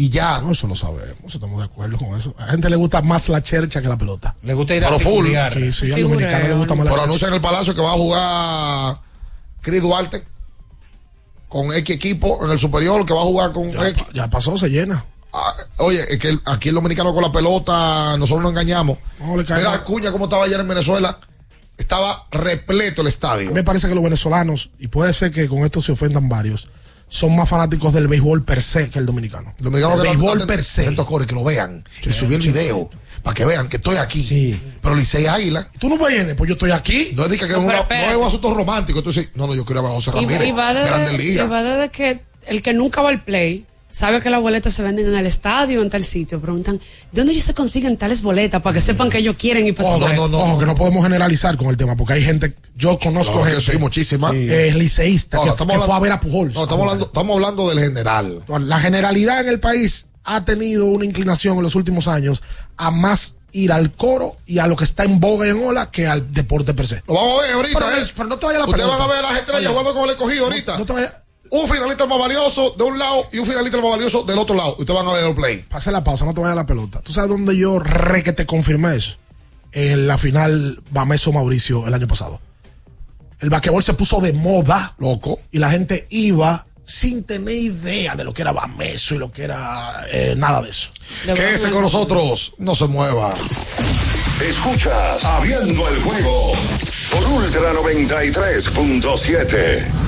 Y ya. No, eso lo sabemos, estamos de acuerdo con eso. A la gente le gusta más la chercha que la pelota. Le gusta ir a Pero full. Sí, sí, al dominicano le gusta más la Pero anuncia en el Palacio que va a jugar Chris Duarte con X equipo en el superior, que va a jugar con Ya, X. ya pasó, se llena. Ah, oye, es que el- aquí el dominicano con la pelota, nosotros nos engañamos. No, le Mira. Acuña cómo estaba ayer en Venezuela. Estaba repleto el A estadio. mí me parece que los venezolanos, y puede ser que con esto se ofendan varios, son más fanáticos del béisbol per se que el dominicano. El dominicano el que béisbol per se. Corey, que lo vean. y subí el video para que vean que estoy aquí. Sí. Pero Licey Águila. Tú no vienes, pues yo estoy aquí. No es, de que, que No, una- no es un asunto romántico. No, no, yo quiero a José Y, Ramírez. y va Grande desde, y Liga. va desde que el que nunca va al play sabe que las boletas se venden en el estadio, en tal sitio. Preguntan, ¿dónde ellos se consiguen tales boletas? Para que sepan que ellos quieren y pues Ojo, no, no, no. ojo, que no podemos generalizar con el tema, porque hay gente, yo conozco Claro que gente, sí, muchísima. eh, liceísta, No, que, no, estamos que fue a hablando- ver a Pujols. No, estamos hablando, estamos hablando del general. La generalidad en el país ha tenido una inclinación en los últimos años a más ir al coro y a lo que está en boga y en ola que al deporte per se. Lo vamos a ver ahorita. Pero, ¿eh? pero no te vayas a la Ustedes van a ver a las estrellas Oye, jugando con el escogido ahorita. No te vayas. Un finalista más valioso de un lado y un finalista más valioso del otro lado. Ustedes van a ver el play. Pase la pausa, no te vayas a la pelota. ¿Tú sabes dónde yo re que te confirmé eso? En la final Bameso Mauricio el año pasado. El basquetbol se puso de moda. Loco. Y la gente iba sin tener idea de lo que era Bameso y lo que era eh, nada de eso. Quédese con nosotros. No se mueva. Escuchas Abriendo el juego por Ultra 93.7.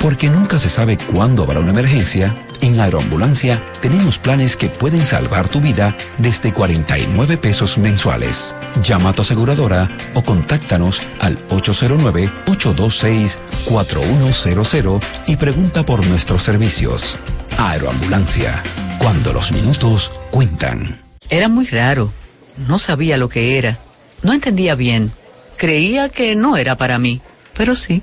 Porque nunca se sabe cuándo habrá una emergencia, en Aeroambulancia tenemos planes que pueden salvar tu vida desde 49 pesos mensuales. Llama a tu aseguradora o contáctanos al 809-826-4100 y pregunta por nuestros servicios. Aeroambulancia, cuando los minutos cuentan. Era muy raro. No sabía lo que era. No entendía bien. Creía que no era para mí, pero sí.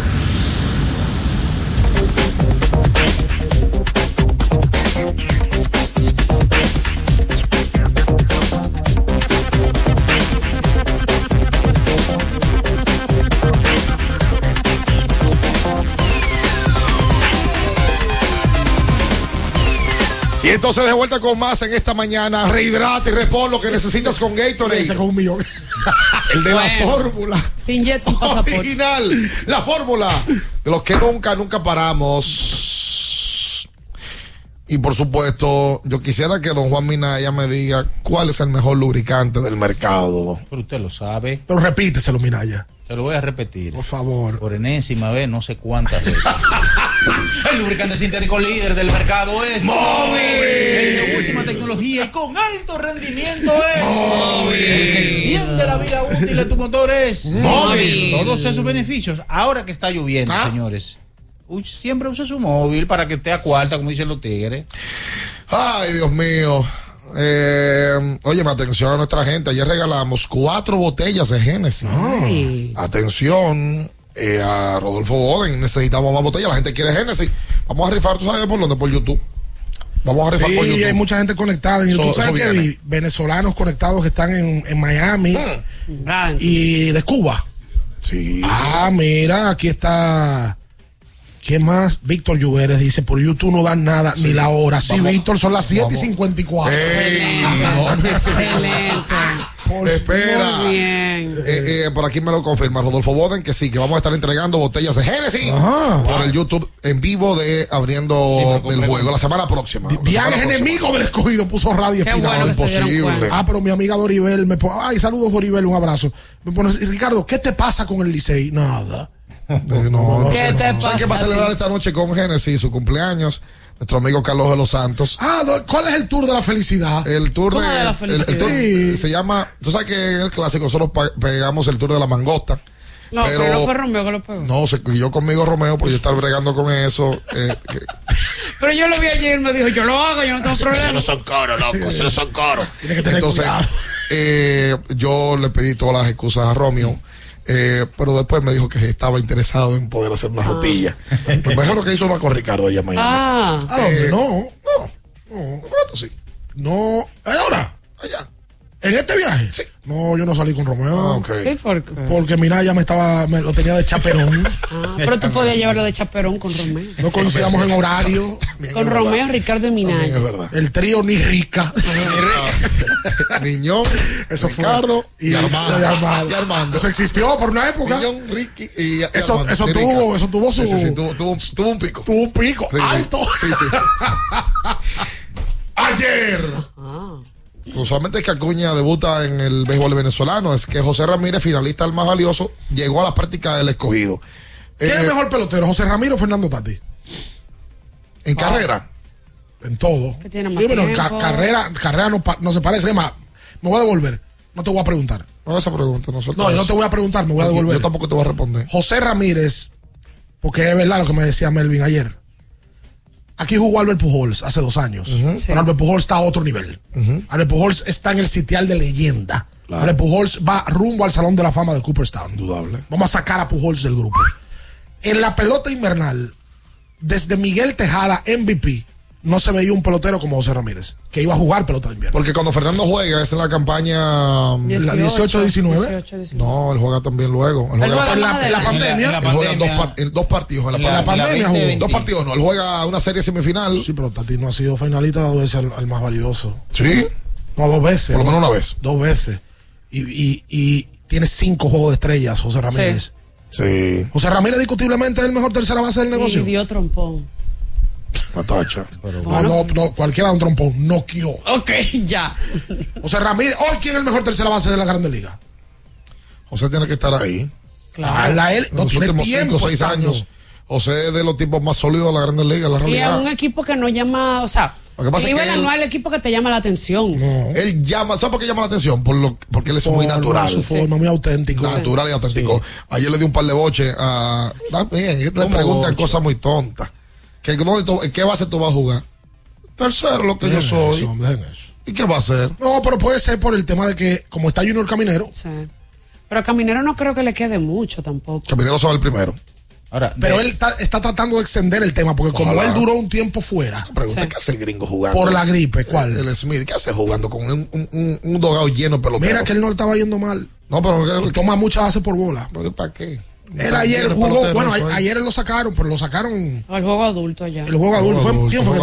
entonces de vuelta con más en esta mañana. Rehidrate y repon lo que necesitas con Gatorade. Ese con un millón. (laughs) El de la fórmula. Sin jet y pasaporte. Original. La fórmula de los que nunca, nunca paramos. Y por supuesto, yo quisiera que don Juan Minaya me diga cuál es el mejor lubricante del mercado. Pero usted lo sabe. Pero repíteselo, Minaya. Se lo voy a repetir. Por favor. Por enésima vez, no sé cuántas veces. (laughs) El lubricante sintético líder del mercado es Móvil. El de última tecnología y con alto rendimiento es Móvil. El que extiende la vida útil de tu motor es Móvil. Todos esos beneficios. Ahora que está lloviendo, Ah. señores. Siempre use su móvil para que esté a cuarta, como dicen los tigres. Ay, Dios mío. Eh, oye, atención a nuestra gente. Ayer regalamos cuatro botellas de Génesis. Atención eh, a Rodolfo Boden. Necesitamos más botellas. La gente quiere Génesis. Vamos a rifar, ¿tú sabes por dónde? Por YouTube. Vamos a rifar Sí, por YouTube. hay mucha gente conectada. Y Eso- tú sabes que vi venezolanos conectados que están en, en Miami Mm. y de Cuba. Sí. Ah, mira, aquí está. ¿Quién más? Víctor Lluveres dice, por YouTube no dan nada, ni la hora. Sí, Vamos. Víctor, son las 7 y Vamos. 54. Ey, Excelente. (laughs) Espera. Muy bien. Eh, eh, por aquí me lo confirma Rodolfo Boden que sí, que vamos a estar entregando botellas de Génesis Ajá. por el YouTube en vivo de abriendo el juego la semana próxima. Viajes enemigo del escogido puso radio Qué Espinal. bueno imposible. Ah, pero mi amiga Doribel me pone, ay, saludos Doribel, un abrazo. Me pone, Ricardo, ¿qué te pasa con el Licey? Nada. (laughs) No, ¿Qué no, te no. ¿Saben qué va a pasa celebrar esta noche con Génesis, su cumpleaños? Nuestro amigo Carlos de los Santos. Ah, ¿cuál es el tour de la felicidad? El tour ¿Cómo de, de la el- el felicidad? tour Sí. se llama, tú sabes que en el clásico nosotros pegamos el tour de la mangosta. No, pero, no fue Romeo que lo pegó. No, se yo conmigo Romeo, por yo estar bregando con eso. eh, que- (laughs) Pero yo lo vi ayer y me dijo, yo lo hago, yo no tengo problema. son caros, loco, eso no son caros. Tiene que tener Entonces, cuidado. eh, yo le pedí todas las excusas a Romeo. Eh, pero después me dijo que estaba interesado en poder hacer una rotilla. Pues mejor lo que hizo no con Ricardo allá en Miami. Ah, ¿A dónde? Eh, no, No, no, un rato sí. no. ¿Ahora? Allá. ¿En este viaje? Sí. No, yo no salí con Romeo. Ah, ok. ¿qué por qué? Porque mira, ya me estaba, me lo tenía de chaperón. (laughs) Ah, pero tú podías llevarlo de chaperón con Romeo. No coincidamos en horario. Con. Romeo, Ricardo y También es Minaya. verdad. El trío ni rica. Ah, (laughs) Niñón, Eso fue. Ricardo y, Armando. y Armando. Y Armando. Eso existió por una época. Niñón, Ricky y, y Eso- Armando. eso Y tuvo- eso tuvo su- Sí, sí, sí, tuvo, tuvo, tuvo un pico. Tuvo un pico Sí, alto. Sí, sí. (laughs) Ayer. Ah. No solamente es que Acuña debuta en el béisbol venezolano, es que José Ramírez, finalista del más valioso, llegó a la práctica del escogido. ¿Quién Eh, es mejor pelotero? ¿José Ramiro o Fernando Tati? En carrera. En todo. Que tiene más Sí, pero en tiempo. ca- carrera, carrera no, pa- no se parece. Es más, me voy a devolver. No te voy a preguntar. No esa pregunta, no No, yo no te voy a preguntar, me voy a Yo- devolver. Yo tampoco te voy a responder. José Ramírez, porque es verdad lo que me decía Melvin ayer. Aquí jugó Albert Pujols hace dos años. Pero Albert Pujols está a otro nivel. Albert Pujols está en el sitial de leyenda. Albert Pujols va rumbo al Salón de la Fama de Cooperstown. Indudable. Vamos a sacar a Pujols del grupo. En la pelota invernal, desde Miguel Tejada, MVP, no se veía un pelotero como José Ramírez, que iba a jugar pelota de invierno. Porque cuando Fernando juega es en la campaña. La 18-19. 18, 19. No, él juega también luego. Él juega en la pandemia. En la Él juega dos, pa- en dos partidos en la, En la- pandemia. jugó. 2020. Dos partidos, no. Él juega una serie semifinal. Sí, pero Tati no ha sido finalista dos veces al, al más valioso. Sí. No, dos veces. Por lo menos una vez. Dos veces. Y, y, y tiene cinco juegos de estrellas, José Ramírez. Sí. José Ramírez discutiblemente es el mejor tercera base del negocio. Y dio trompón. Patacha. No, no, no, cualquiera de un trompón, no quió. Ok, (laughs) ya. José Ramírez, hoy quién es el mejor tercera base de la Grande Liga. José tiene que estar ahí. Ah, la él, En no los tiene últimos tiempo 5 o 6 estando. años. José es de los tipos más sólidos de la Grande Liga, la Y es realidad. un equipo que no llama, o sea, Lo que pasa es que Cleveland él- no es el equipo que te llama la atención. Él llama, ¿sabes por qué llama la atención? Por lo, porque él es muy natural. Su forma, muy auténtico. Natural y auténtico. Ayer le di un par de boches a. También, le ¿Cómo preguntan boche? cosas muy tontas. Que, ¿dónde tú- ¿En qué base tú vas a jugar? Tercero, lo que yo soy. eso, dejen eso. ¿Y qué va a hacer? No, pero puede ser por el tema de que, como está Junior Caminero, Sí. Pero a Caminero no creo que le quede mucho tampoco. Caminero se va el primero. Ahora, pero de- él está, está tratando de extender el tema, porque como Ojalá. él duró un tiempo fuera Pregunta, Sí. ¿qué hace el gringo jugando? por la gripe, ¿cuál? El, el Smith, ¿qué hace jugando con un, un, un, un dogado lleno de peloteros? Mira que él no le estaba yendo mal. No, pero Y toma mucha base por bola. ¿pero ¿para qué? Él ayer jugó, bueno, a- ayer lo sacaron, pero lo sacaron el el juego adulto ya. juego adulto. Fue, adulto, ¿Quién fue que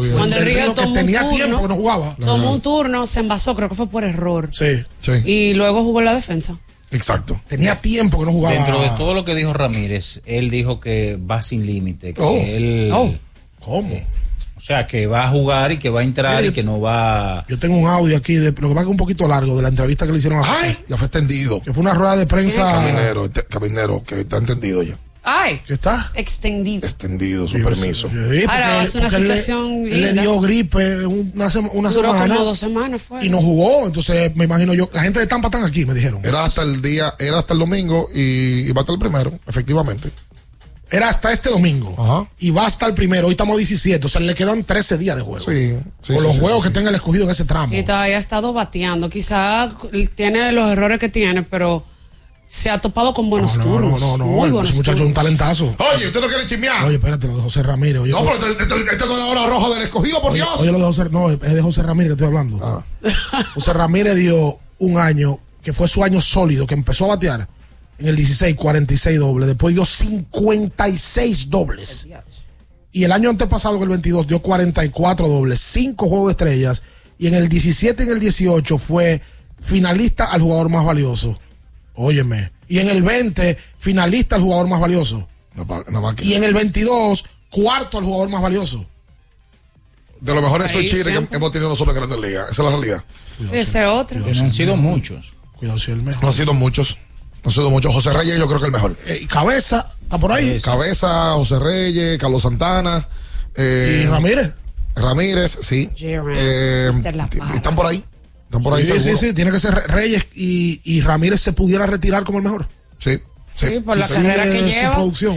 bien. Cuando el El que tomó tenía un turno, tiempo que no jugaba. Tomó un turno, se envasó, creo que fue por error. Sí, Sí, Y luego jugó en la defensa. exacto. tenía tiempo que no jugaba. dentro de todo lo que dijo Ramírez, él dijo que va sin límite, que Oh. él, Oh, ¿Cómo? O sea, que va a jugar y que va a entrar Mira, y que no va. Yo tengo un audio aquí, de, lo que es es un poquito largo, de la entrevista que le hicieron a ¡Ay! Ya fue extendido. Que fue una rueda de prensa. Caminero, este- caminero, que está entendido ya. Ay, ¿Qué está? extendido. Extendido su permiso. Sí, Ahora va a ser una le- situación Le linda. dio gripe una, sema- una Duró semana como dos semanas, fue. y no jugó. Entonces, me imagino yo, la gente de Tampa están aquí, me dijeron. Era hasta el día, era hasta el domingo y, y va hasta el primero, efectivamente. Era hasta este domingo. Y va hasta el primero. Hoy estamos 17. O sea, le quedan 13 días de juego. Sí. sí, sí, los sí, juegos sí, que tenga el escogido en ese tramo. Y todavía ha estado bateando. Quizá tiene los errores que tiene, pero se ha topado con buenos No, turnos. no, no, Muy no. Ese muchacho es un talentazo. Oye, ¿usted no quiere chismear? Oye, espérate, lo de José Ramírez. Oye, no, pero este, este no es la hora roja del escogido, por Dios. oye, lo de José, no, es de José Ramírez que estoy hablando. Ah. José Ramírez dio un año que fue su año sólido, que empezó a batear en el 16, 46 dobles. Después dio 56 dobles. Y el año antepasado, en el 22, dio 44 dobles, 5 juegos de estrellas. Y en el 17 y en el 18 fue finalista al jugador más valioso. Óyeme. Y en el 20, finalista al jugador más valioso. Y en el 22, cuarto al jugador más valioso. De los mejores Ahí switchers que hemos tenido nosotros en Grandes Ligas. Esa es la realidad. Ese otro. No han sido muchos. Cuidado si es el mejor. No han sido muchos. No han sido muchos. José Reyes, yo creo que el mejor. Eh, cabeza, está por ahí. Cabeza, José Reyes, Carlos Santana. eh, Y Ramírez. Ramírez, sí. Eh, están por ahí. Están por ahí sí, sí, seguro. sí, tiene que ser Re- Reyes y, y Ramírez se pudiera retirar como el mejor. Sí, Sí, por la Sí, carrera que lleva.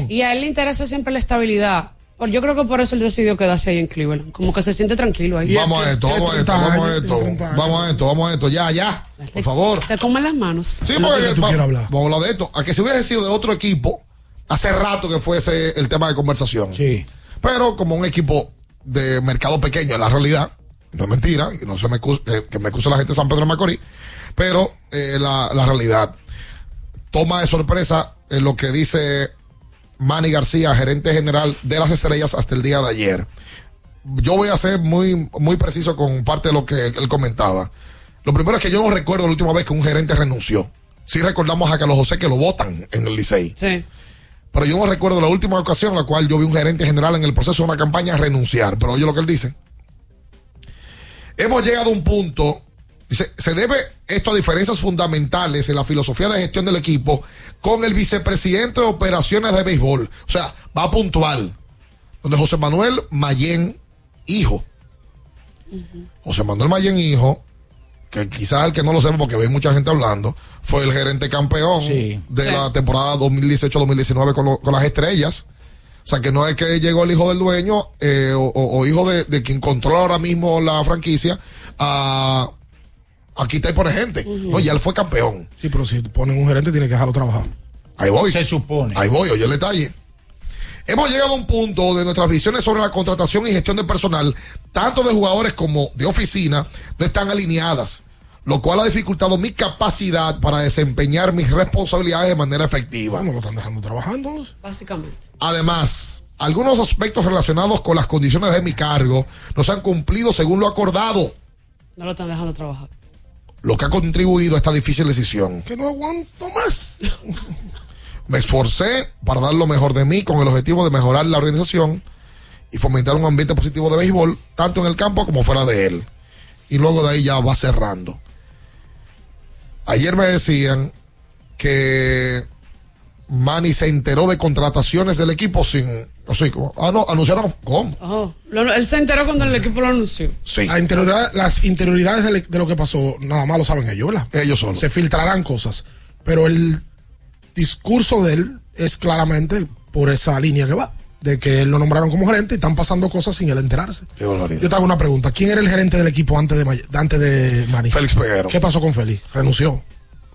Y a él le interesa siempre la estabilidad. Por- Yo creo que por eso él decidió quedarse ahí en Cleveland. Como que se siente tranquilo ahí. Vamos a esto, vamos a esto, vamos a esto. Vamos a esto, vamos a esto. Ya, ya. Por favor. Te comen las manos. Sí, porque va- vamos a hablar de esto. A que si hubiese sido de otro equipo, hace rato que fuese el tema de conversación. Sí. Pero como un equipo de mercado pequeño, en la realidad, no es mentira, y no se me excuse, que, que me excuse la gente de San Pedro de Macorís, pero eh, la, la realidad toma de sorpresa eh, lo que dice Manny García, gerente general de las estrellas hasta el día de ayer. Yo voy a ser muy, muy preciso con parte de lo que él comentaba. Lo primero es que yo no recuerdo la última vez que un gerente renunció. Sí recordamos a Carlos José que lo votan en el Licey. Sí. Pero yo no recuerdo la última ocasión en la cual yo vi un gerente general en el proceso de una campaña renunciar. Pero oye lo que él dice. Hemos llegado a un punto, dice, se debe esto a diferencias fundamentales en la filosofía de gestión del equipo con el vicepresidente de operaciones de béisbol. O sea, va puntual. Donde José Manuel Mayén, hijo. José Manuel Mayén, hijo, que quizás el que no lo sepa porque ve mucha gente hablando, fue el gerente campeón de Sí. la temporada 2018-2019 con, lo- con las estrellas. O sea, que no es que llegó el hijo del dueño eh, o, o- o hijo de, de quien controla ahora mismo la franquicia a, a quitar y poner gente. No, ya él fue campeón. Sí, pero si ponen un gerente, tiene que dejarlo trabajar. Ahí voy. Se supone. Ahí voy, oye el detalle. Hemos llegado a un punto de nuestras visiones sobre la contratación y gestión de personal, tanto de jugadores como de oficina, no están alineadas, lo cual ha dificultado mi capacidad para desempeñar mis responsabilidades de manera efectiva. No lo están dejando trabajando. Básicamente. Además, algunos aspectos relacionados con las condiciones de mi cargo no se han cumplido según lo acordado, No lo están dejando trabajar. Lo que ha contribuido a esta difícil decisión. Que no aguanto más. (laughs) Me esforcé para dar lo mejor de mí con el objetivo de mejorar la organización y fomentar un ambiente positivo de béisbol, tanto en el campo como fuera de él. Y luego de ahí ya va cerrando. Ayer me decían que Manny se enteró de contrataciones del equipo sin. O sea, como, ah, no, anunciaron. ¿Cómo? Oh, lo- él se enteró cuando el equipo lo anunció. Sí. La interioridad- las interioridades de, de lo que pasó, nada más lo saben ellos, ¿verdad? Ellos solos. Se filtrarán cosas. Pero el discurso de él es claramente por esa línea que va. De que él lo nombraron como gerente y están pasando cosas sin él enterarse. Qué barbaridad. Yo te hago una pregunta. ¿Quién era el gerente del equipo antes de, May- antes de Manny? Félix Peguero. ¿Qué pasó con Félix? Renunció.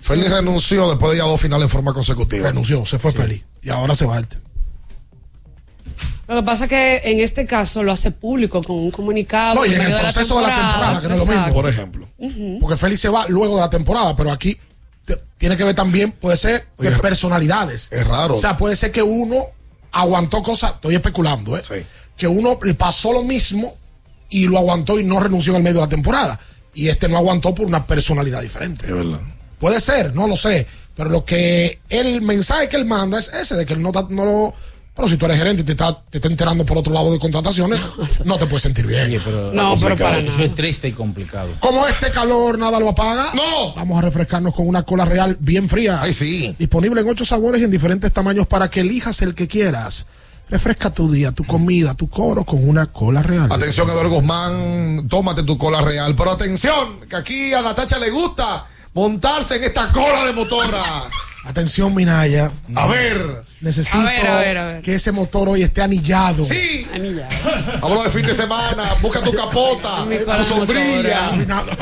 Félix renunció después de ya dos finales en forma consecutiva. Renunció, se fue Félix. Y ahora se va él. Lo que pasa es que en este caso lo hace público con un comunicado. No, y en el proceso de la temporada, que no es lo mismo. Por ejemplo. Porque Félix se va luego de la temporada, pero aquí tiene que ver también, puede ser de personalidades. es raro. O sea, puede ser que uno aguantó cosas, estoy especulando, ¿eh? Que uno le pasó lo mismo y lo aguantó y no renunció en el medio de la temporada. Y este no aguantó por una personalidad diferente. Es verdad. Puede ser, no lo sé. Pero lo que el mensaje que él manda es ese, de que él no, no lo Pero si tú eres gerente y te está, te está enterando por otro lado de contrataciones, (laughs) no te puedes sentir bien. no, pero para Eso es triste y complicado. Como este calor nada lo apaga, no. Vamos a refrescarnos con una cola real bien fría. Ay, sí. Disponible en ocho sabores y en diferentes tamaños para que elijas el que quieras. Refresca tu día, tu comida, tu coro con una cola real. Atención, Eduardo Guzmán, tómate tu cola real. Pero atención, que aquí a Natacha le gusta montarse en esta cola de motora. Atención, Minaya. A ver. Necesito A ver, a ver, a ver. que ese motor hoy esté anillado. Sí. Anilla. Vámonos de fin de semana, busca tu capota, (laughs) tu sombrilla.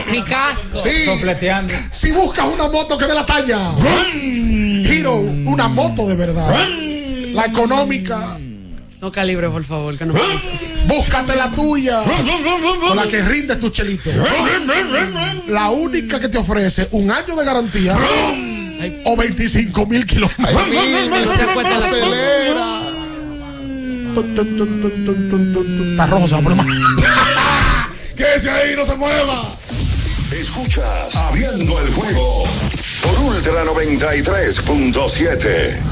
Mi casco. Sí. Sopleteando. Si buscas una moto que dé la talla, Hero, una moto de verdad. La económica, No calibre, por favor, que no. búscate la tuya. Con la que rindes tu chelito. La única que te ofrece un año de garantía o 25 mil kilómetros. (laughs) acelera. Está rojo, se va a poner más. (laughs) Quédese ahí, no se mueva. Escuchas Abriendo el juego por Ultra 93.7.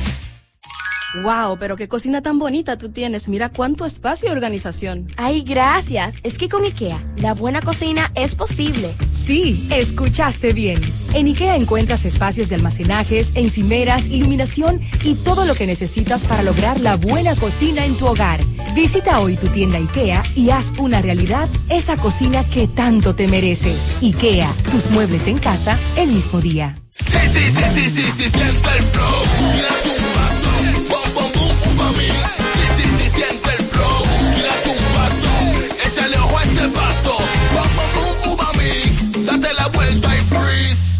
Wow, pero qué cocina tan bonita tú tienes. Mira cuánto espacio y organización. Ay, gracias. Es que con IKEA, la buena cocina es posible. Sí, escuchaste bien. En IKEA encuentras espacios de almacenajes, encimeras, iluminación y todo lo que necesitas para lograr la buena cocina en tu hogar. Visita hoy tu tienda IKEA y haz una realidad esa cocina que tanto te mereces. IKEA, tus muebles en casa el mismo día. Sí, sí, sí, sí, sí, sí, siente el flow.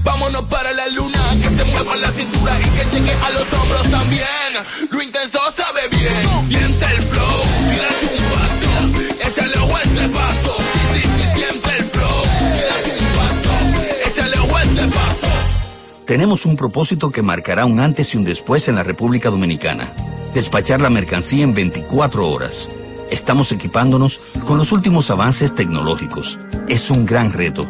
Vámonos para la luna. Que se mueva la cintura y que llegue a los hombros también. Lo intenso sabe bien. Siente el flow. Tírate un paso. Échale ojo este paso. Sí, sí, sí, siente el flow. Tírate un paso. Échale ojo este paso. Tenemos un propósito que marcará un antes y un después en la República Dominicana. Despachar la mercancía en 24 horas. Estamos equipándonos con los últimos avances tecnológicos. Es un gran reto,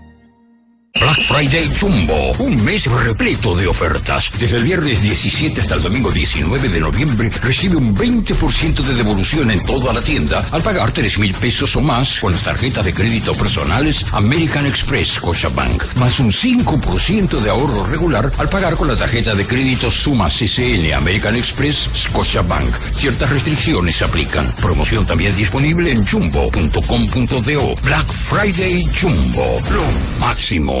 Black Friday Jumbo, un mes repleto de ofertas. Desde el viernes 17 hasta el domingo 19 de noviembre recibe un 20% de devolución en toda la tienda al pagar 3 mil pesos o más con las tarjetas de crédito personales American Express Scotiabank, más un 5% de ahorro regular al pagar con la tarjeta de crédito Suma CCN American Express Scotiabank. Ciertas restricciones aplican. Promoción también disponible en jumbo.com.do. Black Friday Jumbo, lo máximo.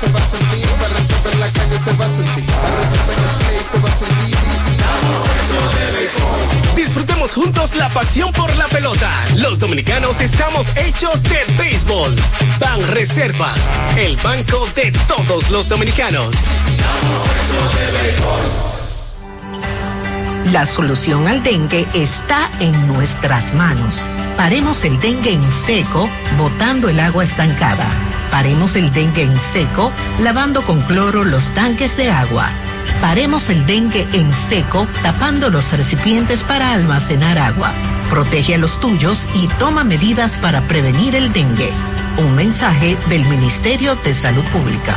Se va a sentir, reserva en la calle se va a sentir, reserva en el play se va a sentir. Disfrutemos juntos la pasión por la pelota. Los dominicanos estamos hechos de béisbol. Ban Reservas, el banco de todos los dominicanos. La solución al dengue está en nuestras manos. Paremos el dengue en seco, botando el agua estancada. Paremos el dengue en seco, lavando con cloro los tanques de agua. Paremos el dengue en seco tapando los recipientes para almacenar agua. Protege a los tuyos y toma medidas para prevenir el dengue. Un mensaje del Ministerio de Salud Pública.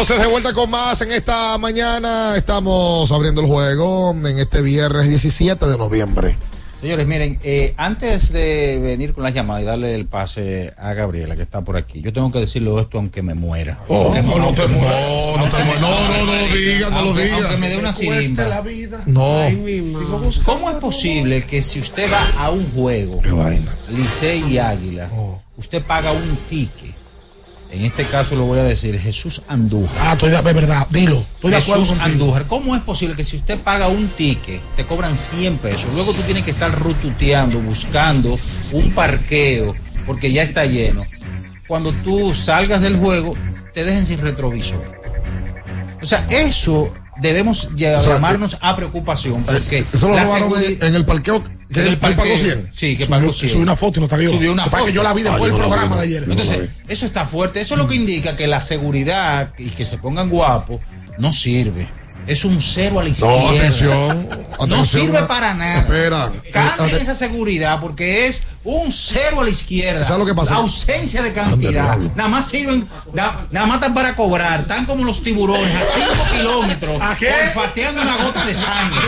Entonces de vuelta con más en esta mañana. Estamos abriendo el juego en este viernes 17 de noviembre. Señores, miren, eh, antes de venir con la llamada y darle el pase a Gabriela, que está por aquí, yo tengo que decirle esto aunque me muera. Oh, Aunque me- no, no te aunque- mueras, no te mueras. No, no, no lo digas, no lo digas. Aunque me dé una la vida. No. Ay, ¿Cómo es posible que si usted va a un juego, Licey y Águila, Oh. usted paga un ticket? En este caso lo voy a decir, Jesús Andújar. Ah, estoy de, es verdad, dilo. Estoy de acuerdo Jesús contigo. Andújar, ¿cómo es posible que si usted paga un ticket, te cobran 100 pesos, luego tú tienes que estar rututeando, buscando un parqueo, porque ya está lleno? Cuando tú salgas del juego, te dejen sin retrovisor. O sea, eso debemos ya- O sea, llamarnos a preocupación, porque Eso lo la robaron en, el parqueo. Que el pagó parqueo. 100. Sí, que Subió- pagó 100. subió una foto y no está yo. Subió una foto. que yo la vi después Ah, del no la vi, programa de ayer. Entonces, eso está fuerte. Eso es lo que indica que la seguridad y que se pongan guapos no sirve. Es un cero a la izquierda. No, atención. No sirve para nada. Espera. Cambien Eh, esa seguridad porque es un cero a la izquierda. ¿Sabes lo que pasa? Ausencia de cantidad. Nada más sirven, da- nada más están para cobrar. Están como los tiburones a 5 kilómetros. ¿A qué? Olfateando una gota de sangre.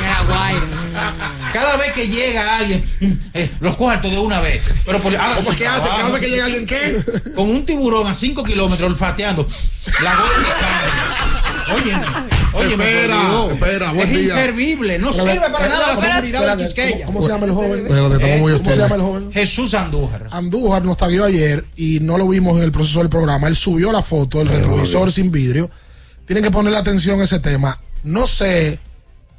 Cada vez que llega alguien, mm, eh, los cuartos de una vez. Pero por, haga ¿Cómo su es que hace? Cada vez que llega alguien, ¿qué? Con un tiburón a 5 kilómetros olfateando la gota de sangre. Oye, oye, Espera, espera, buen es día. inservible, no sirve para nada la seguridad de Quisqueya. ¿Cómo, cómo se llama el joven? Espérate, estamos muy ¿Cómo se llama el joven? Jesús Andújar. Andújar nos tagueó ayer y no lo vimos en el proceso del programa. Él subió la foto del retrovisor sin vidrio. Tienen que ponerle atención a ese tema. No sé,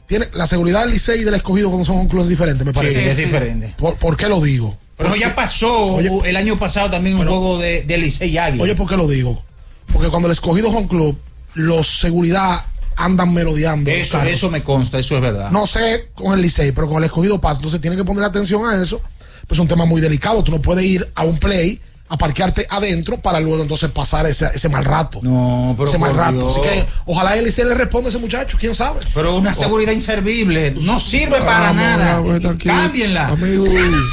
tiene la seguridad del Licey y del escogido cuando son clubes diferentes, me parece. Sí, es diferente. ¿Por, por qué lo digo? Pero Porque- ya pasó Oye, el año pasado también un juego de, de Licey y Águila. Oye, ¿por qué lo digo? Porque cuando el escogido es un club, los seguridad andan merodeando. eso, eso me consta, eso es verdad. No sé con el Licey, pero con el escogido pasa. Entonces tiene que poner atención a eso. Pues es un tema muy delicado. Tú no puedes ir a un play a parquearte adentro para luego entonces pasar ese, ese mal rato. No, pero ese mal rato. Dios. Así que ojalá y se le responda a ese muchacho, quién sabe. Pero una seguridad inservible, no sirve para Vamos, nada. está aquí. Cámbienla. Amigo.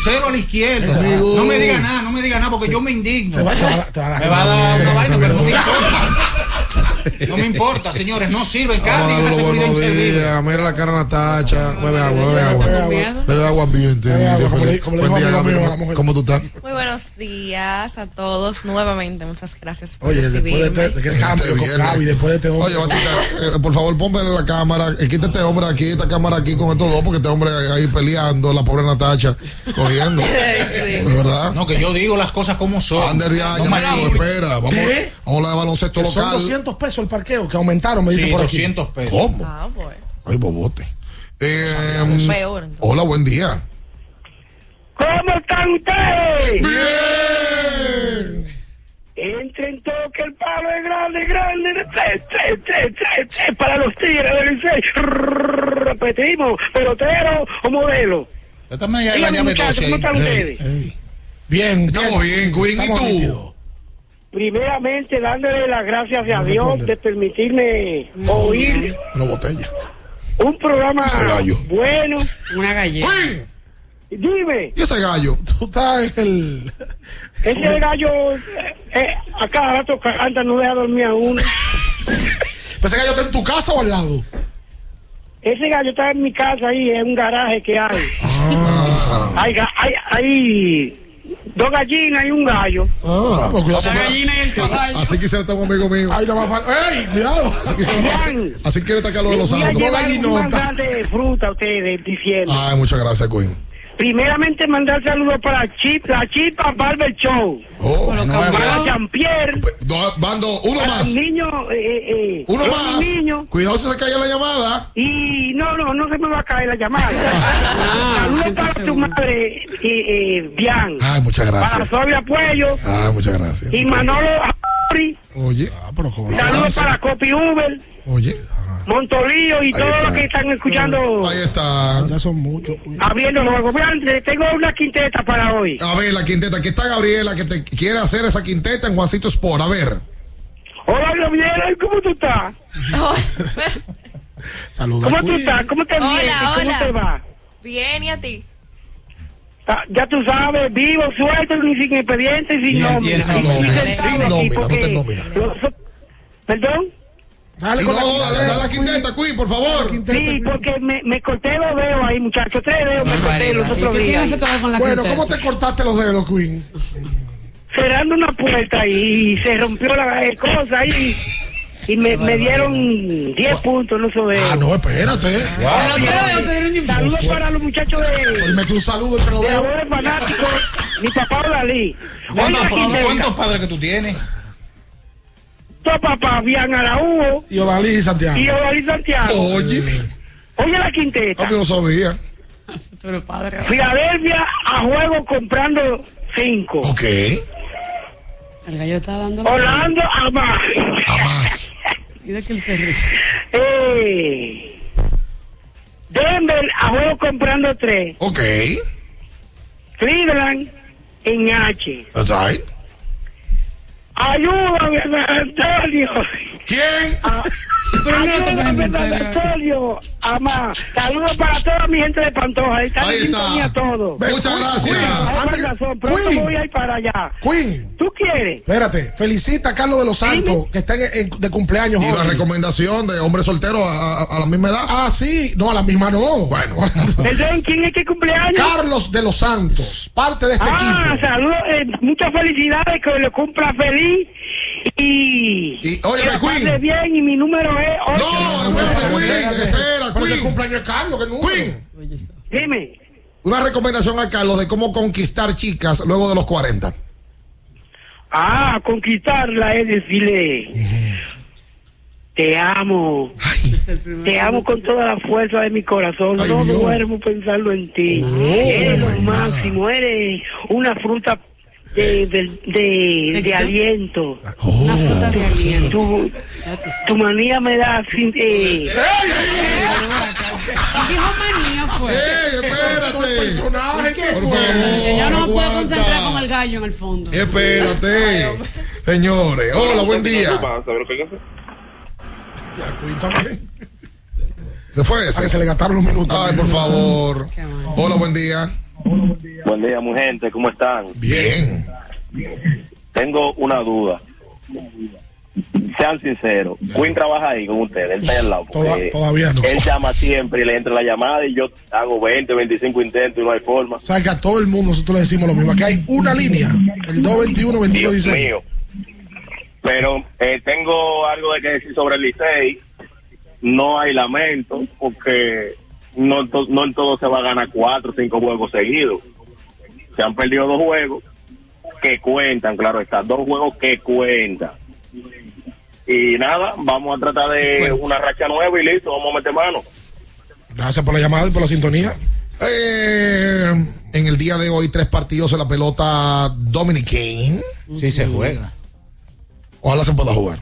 Cero a la izquierda. Amigo. No me diga nada, no me diga nada porque yo me indigno. Te va, te va- te va a dar Me va a dar una vaina, pero no me. (laughs) No me importa, señores, no sirve. Cambien la seguridad buenos inservible. días. Mira la cara Natacha. Bebe agua, bebe agua. Bebe agua. Bebe agua ambiente. ¿Cómo tú estás? Muy buenos días a todos nuevamente. Muchas gracias por Oye, después de recibirme. este, cambio con después de este hombre. Oye, Batita, eh, por favor, ponme la cámara, eh, quita este hombre aquí, esta cámara aquí con estos dos, porque este hombre ahí peleando, la pobre Natacha, cogiendo. (laughs) ¿De verdad? No, que yo digo las cosas como son. Ander ya, ya, no, espera, vamos, a hablar de baloncesto local. 200 pesos el parqueo, que aumentaron, me dice Sí, por aquí. 200 pesos. ¿Cómo? Ah, pues. Ay, bobote. Eh, Peor. entonces. hola, buen día. ¿Cómo están ustedes? Bien. Entren todo que el palo es grande, grande, tres, tres, tres, tres, tres, para los tigres del Licey. Repetimos, pelotero o modelo. Esta me la Díganme, muchachos, 12 ¿cómo están ustedes? Bien, Estamos bien, Queen, ¿y tú? Primeramente, dándole las gracias a Dios de permitirme oír Una botella. un programa Ese gallo. bueno. Una galleta. Dime, ¿y ese gallo? (laughs) Tú estás en el. ese gallo eh, a cada rato canta, no deja dormir a uno. ¿Ese gallo está en tu casa o al lado? Ese gallo está en mi casa ahí, en un garaje que hay. Ah, Hay, hay, hay dos gallinas y un gallo. ah, pues cuidado. La gallina y el caballo. Así quisiera estar un amigo mío. Ay, no va a faltar. ¡Ey! Cuidado. Así quisiera estar, así quiere estar Carlos de los Santos. de fruta ustedes diciendo. Ay, muchas gracias, Queen. Primeramente mandar saludos para Chip, la Chipa Barber Show. Oh, Para Jean-Pierre. do- Bando, uno Para más. los niños. Eh, eh, Uno los más. niños. Cuidado si se cae la llamada. Y no, no, no se me va a caer la llamada. (laughs) Saludos para tu madre, eh, eh, Bian. Ay, muchas Para gracias. Sonia Puello Ay, muchas gracias. y Manolo Ari. Oye, Ah, pero como. Saludos para Copy Uber, oye. Montolío y todos los que están escuchando, Ahí está. pues. Ya son muchos. cuidado. abriendo los tengo una quinteta para hoy. A ver, la quinteta. Aquí está Gabriela que te quiere hacer esa quinteta en Juancito Sport. A ver. Hola, Gabriela, ¿cómo tú estás? (laughs) Saluda. ¿Cómo tú estás? ¿Cómo te Hola, sientes? ¿Cómo hola. te va? Bien, ¿y a ti? Ah, Ya tú sabes, vivo, suelto, ni sin expediente y sin Bien, nómina. bien, sin Aquí nómina. Sin nómina, no te nómina. ¿Perdón? Dale Si con no, la no, dale, quinteta, dale la quinteta, Queen, por favor. Sí, porque me, me corté los dedos ahí, muchachos. Tres dedos me corté los otros ¿Qué tiene días. la Bueno, quinteta? ¿cómo te cortaste los dedos, Queen? Cerrando una puerta y se rompió la cosa ahí. Y me, me dieron 10 puntos en esos dedos. Ah, no, espérate. Un Saludos para los muchachos de, mete un saludo entre los de dedos. Amores Fanáticos. Mi papá Dalí. ¿Cuántos, Quinteta, ¿Cuántos padres que tú tienes? Tu papá, Bian Araújo Y Odalí y Santiago. y Odalí Santiago. Oye. Oye la quinteta. Papi no sabía. Pero padre. Filadelfia a juego comprando 5. Ok. El gallo está dando la Orlando a más. A más. (laughs) De que él se ríe. Eh, Denver a juego comprando 3. Ok. Cleveland en H. That's right. Ayúdame, Antonio. ¿Quién? Ah, pero no toques en Ayúdame, serio. Antonio. Amá. Saludos para toda mi gente de Pantoja. Ahí está. sintonía todos. Muchas gracias. Hay Antes que- razón, pronto Queen. voy a ir para allá. Queen. ¿Tú quieres? Espérate, felicita a Carlos de los Santos, que está en- en- de cumpleaños Y la hoy. recomendación de hombre soltero a, a- a la misma edad. Ah, sí, no, a la misma no. Bueno. (laughs) Perdón, ¿quién es que cumpleaños? Carlos de los Santos, parte de este Ah, equipo. saludos, eh, muchas felicidades, que lo cumpla feliz y, Y, la Queen. bien y mi número es No, 8. espérate, Queen. Espera, Pero que el Queen. cumpleaños es Carlos, que. Queen. Dime, Una recomendación a Carlos de cómo conquistar chicas luego de los 40. ah, conquistarla es decirle, te amo, te amo con toda la fuerza de mi corazón, Ay, no Dios. duermo pensando en ti, eres lo máximo, eres una fruta de, de, de, de aliento. Una fruta de aliento. Tu, tu manía me da sin- eh, Dijo manía fue. ¡Ey, espérate! personaje que favor, yo no me puedo concentrar con el gallo en el fondo. Espérate. Señores, hola, buen día. Ya, cuéntame. Se fue ese. A que se le gastaron los minutos. Ay, por favor. Hola, buen día. Buen día, mi gente, ¿cómo están? Bien. Tengo una duda. Sean sinceros, Quinn trabaja ahí con ustedes, él está ahí al lado. Toda- todavía no. Él llama siempre y le entra la llamada y yo hago 20, 25 intentos y no hay forma. O sea, que a todo el mundo nosotros le decimos lo mismo. Aquí hay una línea, el 221 Dios 2116 mío. Pero eh, tengo algo de que decir sobre el Licey. No hay lamento porque no, no en todo se va a ganar cuatro o cinco juegos seguidos. Se han perdido dos juegos que cuentan, claro está, dos juegos que cuentan. Y nada, vamos a tratar de una racha nueva y listo, vamos a meter mano. Gracias por la llamada y por la sintonía. Eh, en el día de hoy, tres partidos en la pelota Dominican. Sí se juega. Ojalá se pueda jugar.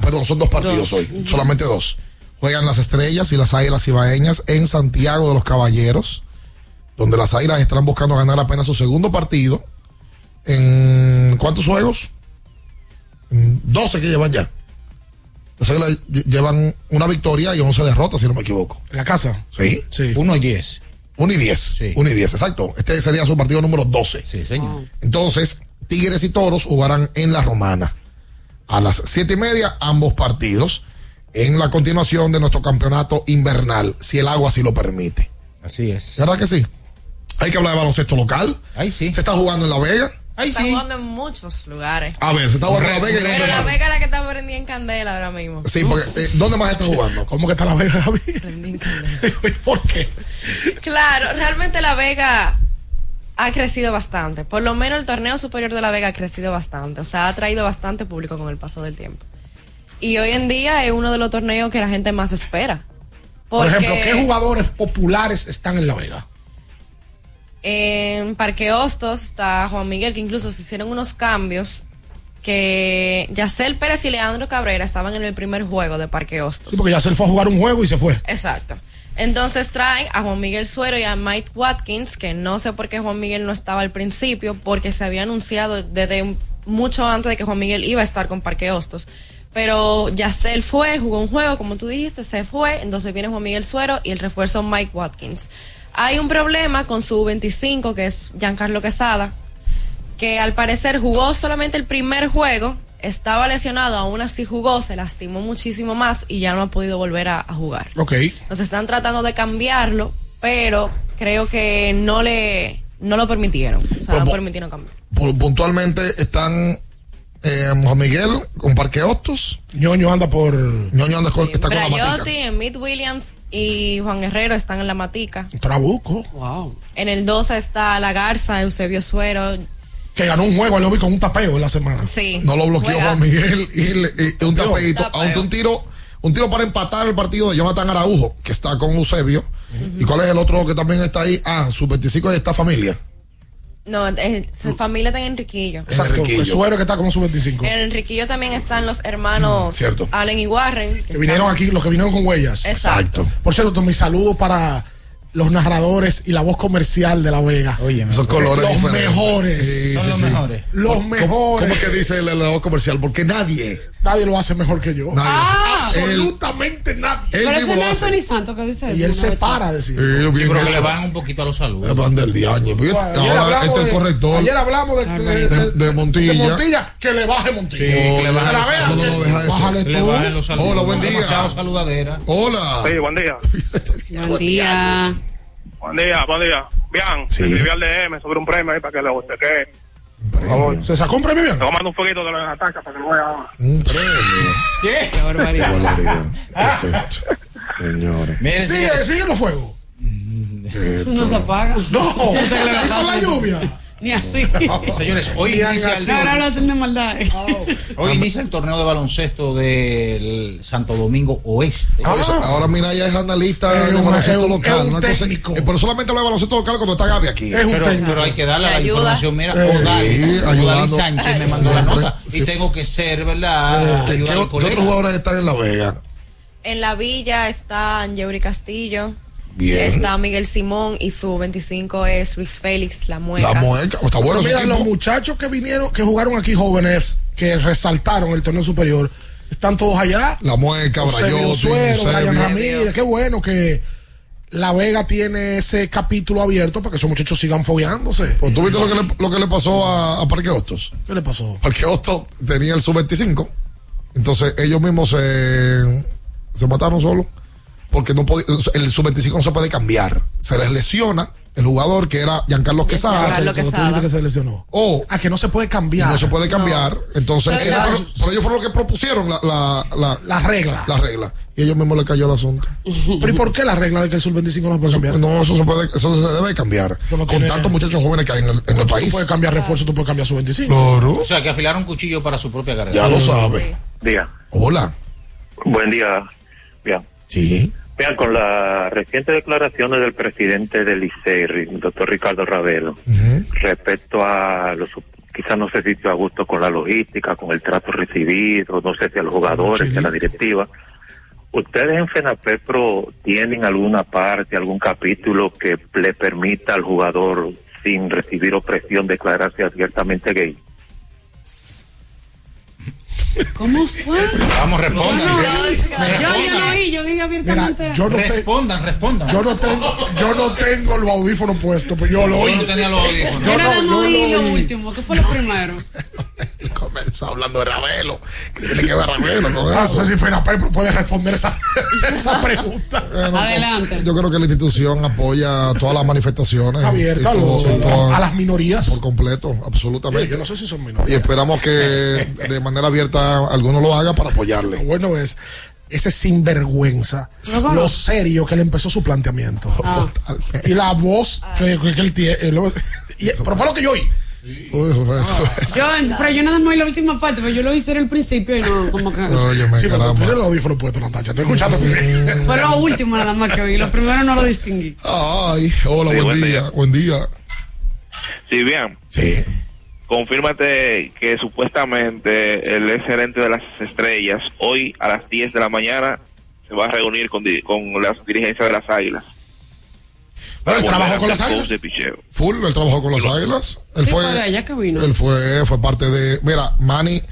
Perdón, son dos partidos Dos. hoy, solamente dos. Juegan las estrellas y las águilas ibaeñas en Santiago de los Caballeros, donde las águilas estarán buscando ganar apenas su segundo partido. ¿En cuántos juegos? En 12 que llevan ya. Las águilas lle- llevan una victoria y 11 derrotas, si no me equivoco. ¿En la casa? Sí. Sí. Uno y diez. 1 y 10. 1 y 10, exacto. Este sería su partido número 12. Sí, señor. Entonces, Tigres y Toros jugarán en la Romana. A las siete y media, ambos partidos. En la continuación de nuestro campeonato invernal, si el agua así lo permite. Así es. ¿Verdad que sí? Hay que hablar de baloncesto local. Ahí sí. Se está jugando en La Vega. Ahí está jugando en muchos lugares. A ver, se está jugando en La Vega y Pero la más. Vega es la que está prendida en candela ahora mismo. Sí, porque eh, ¿dónde más está jugando? (laughs) ¿Cómo que está La Vega, Javi? ¿Por qué? Claro, realmente La Vega ha crecido bastante. Por lo menos el torneo superior de La Vega ha crecido bastante. O sea, ha traído bastante público con el paso del tiempo. Y hoy en día es uno de los torneos que la gente más espera. Por ejemplo, ¿qué jugadores populares están en La Vega? en Parque Hostos está Juan Miguel, que incluso se hicieron unos cambios que Yacel Pérez y Leandro Cabrera estaban en el primer juego de Parque Hostos. Sí, porque ya se fue a jugar un juego y se fue. Exacto. Entonces traen a Juan Miguel Suero y a Mike Watkins, que no sé por qué Juan Miguel no estaba al principio, porque se había anunciado desde mucho antes de que Juan Miguel iba a estar con Parque Hostos. Pero Yacel fue, jugó un juego, como tú dijiste, se fue, entonces viene Juan Miguel Suero y el refuerzo Mike Watkins. Hay un problema con su 25, que es Giancarlo Quesada, que al parecer jugó solamente el primer juego, estaba lesionado, aún así jugó, se lastimó muchísimo más y ya no ha podido volver a, a jugar. Ok. Entonces están tratando de cambiarlo, pero creo que no le no lo permitieron. O sea, no permitieron cambiar. Pu- Puntualmente están eh, Juan Miguel con Parque Hostos. Ñoño anda por. Ñoño anda con, está con la matica. Brayotti, Emmitt Williams y Juan Guerrero están en la matica. Trabuco. Wow. En el 12 está La Garza, Eusebio Suero. Que ganó un juego, lo vi con un tapeo en la semana. Sí. No lo bloqueó Juega. Juan Miguel y, le- y un tapeito, aunque un tiro, un tiro para empatar el partido de Jonathan Araujo, que está con Eusebio. ¿Y cuál es el otro que también está ahí? Ah, su 25 de esta familia. No, eh, su familia está en Enriquillo. Exacto. Enriquillo. El suero que está como su 25. En Enriquillo también están los hermanos Cierto. Allen y Warren. que Que vinieron están- aquí, los que vinieron con huellas. Exacto. Por cierto, mis saludos para los narradores y la voz comercial de La Vega. Oye, Esos colores Los diferentes. mejores. Sí, Son sí, los sí. mejores. Los ¿Cómo- mejores. ¿Cómo es que dice el elevador comercial? Porque nadie, Nadie lo hace mejor que yo. nadie Ah, hace- él, Absolutamente nadie. él Pero ese no es. Tony Santo que dice eso. Y él se para a decir. Sí, Sí, bien pero que le van un poquito a los saludos. Es pan del diaño. Ayer ahora este es de, el corrector ayer hablamos de, de, de, de Montilla. de Montilla, que le baje Montilla. Sí, que le bajen la los vea, No, no, no, deja eso. Bájale Le bajen los saludos. Hola, buen día. Demasiado saludadera. Hola. Sí, buen día. Buen día. Buen día, buen día. Bien, Sí. escribí al DM sobre un premio ahí para que le. Por favor. ¿Se sacó un premio bien? Te voy a mandar un poquito de los atacas para que lo vea ahora. Un premio. ¿Qué? Qué barbaridad. Qué barbaridad. (laughs) ¿Qué es esto? Señores. Miren, Sigue, sigue los fuegos. (laughs) No se apaga. No, (laughs) con la lluvia. Ni así. (laughs) señores, hoy inicia, el, Ahora lo hacen de maldad. hoy inicia el torneo de baloncesto del Santo Domingo Oeste. Pues, ahora mira, ella es analista Es de un- baloncesto es un- local. es un una cosa- eh, pero solamente habla de baloncesto local cuando está Gaby aquí. Es un Pero, técnico. pero hay que darle la Ayuda. información. Mira, Eh, Odalis. Sánchez me mandó la nota. sí. Y tengo que ser, ¿verdad? ¿Qué, Ayudar qué- qué otros jugadores están en La Vega? En la villa está Angeuri Castillo. Bien. Está Miguel Simón y su 25 es Luis Félix, la mueca. La mueca, está bueno Pero mira, equipo. los muchachos que vinieron, que jugaron aquí jóvenes, que resaltaron el torneo superior, están todos allá. La mueca, Brayotti, Suero, Brian. Ramírez, qué bueno que La Vega tiene ese capítulo abierto para que esos muchachos sigan fogueándose. Pues tú viste lo que le, lo que le pasó a, a Parque Hostos. ¿Qué le pasó? Parque Hostos tenía el sub-25. Entonces ellos mismos se, se mataron solos. Porque no podía- el sub-25 no se puede cambiar. Se les lesiona el jugador que era Giancarlo Quesada. Giancarlo Quesada. que se lesionó. Oh, Ah, que no se puede cambiar. no se puede cambiar. Entonces, Pero ellos fueron- pero ellos fueron los que propusieron la, la, la, La regla. la regla. Y ellos mismos le cayó el asunto. (laughs) Pero ¿y por qué la regla de que el sub-25 no se puede cambiar? No, eso se, puede, eso se debe cambiar. Con tantos muchachos jóvenes que hay en el, en el Tú país. puedes cambiar refuerzo, tú puedes cambiar sub-25. Claro. O sea, que afilaron cuchillo para su propia carrera. Ya lo sabe. Día. Hola. Buen día. Bien. Sí. Vean, con las recientes declaraciones del presidente del ICER, el doctor Ricardo Ravelo, respecto a los quizás no se sintió a gusto con la logística, con el trato recibido, no sé si a los jugadores, a la directiva. ¿Ustedes en FENAPEPRO tienen alguna parte, algún capítulo que le permita al jugador, sin recibir opresión, declararse abiertamente gay? ¿Cómo fue? Vamos, respondan. Yo, yo no oí, yo dije abiertamente. Mira, yo no te- respondan, respondan. Yo no tengo, yo no tengo los audífonos puestos, pero yo lo Yo oí. no tenía los audífonos. Yo Yo no, más yo oí lo lo último, ¿qué fue lo primero? (laughs) Comenzó hablando de Ravelo. ¿Qué tiene que ver Ravelo con Ah, no sé si FENAPEPRO puede responder esa, (laughs) esa pregunta. Bueno, Adelante. Yo creo que la institución apoya todas las manifestaciones. Abierta y todo- a los- todo- a las minorías. Por completo, absolutamente. Yo no sé si son Y minorías. esperamos que (laughs) de manera abierta alguno lo haga para apoyarle. Lo bueno es ese sinvergüenza, lo serio que le empezó su planteamiento. Ah. Y la voz que, que- que él tiene. eh, lo- (laughs) y- pero fue lo que yo oí. Todo eso, eso- Yo, pero yo nada más oí la última parte, pero yo lo hice en el principio y no, como que. Óyeme, Sí, pero tú caramba. tienes los audífonos puestos, Natacha. Estoy escuchando. (laughs) Fue lo (laughs) último nada más que oí, lo primero no lo distinguí. Ay, hola, Sí, buen, buen día. día. Buen día. Sí, bien. Sí. Confírmate que supuestamente el ex gerente de las estrellas hoy a las 10 de la mañana se va a reunir con, di- con las dirigencias de las águilas. Pero él trabajó con las águilas. de picheo. Full, él trabajó con las águilas. Él Sí, fue, fue de allá que vino. Él fue, fue parte de. Mira, Manny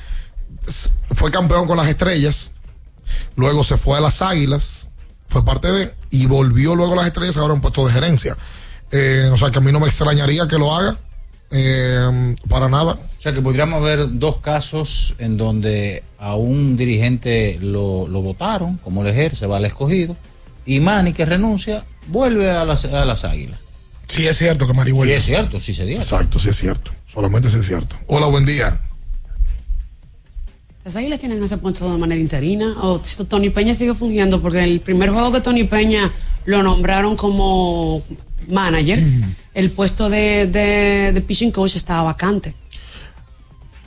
fue campeón con las estrellas. Luego se fue a las águilas. Fue parte de. Y volvió luego a las estrellas ahora en puesto de gerencia. Eh, o sea que a mí no me extrañaría que lo haga. Eh, para nada. O sea que podríamos ver dos casos en donde a un dirigente lo, lo votaron, como Lejer, se va al escogido, y Manny, que renuncia, vuelve a las, a las águilas. Sí, es cierto que Mari Sí, vuelve. es cierto, sí se dio. Exacto, sí es cierto. Solamente sí es cierto. Hola, buen día. ¿Las águilas tienen ese puesto de manera interina? ¿O Tony Peña sigue fungiendo? Porque el primer juego que Tony Peña lo nombraron como manager, el puesto de, de, de pitching coach estaba vacante.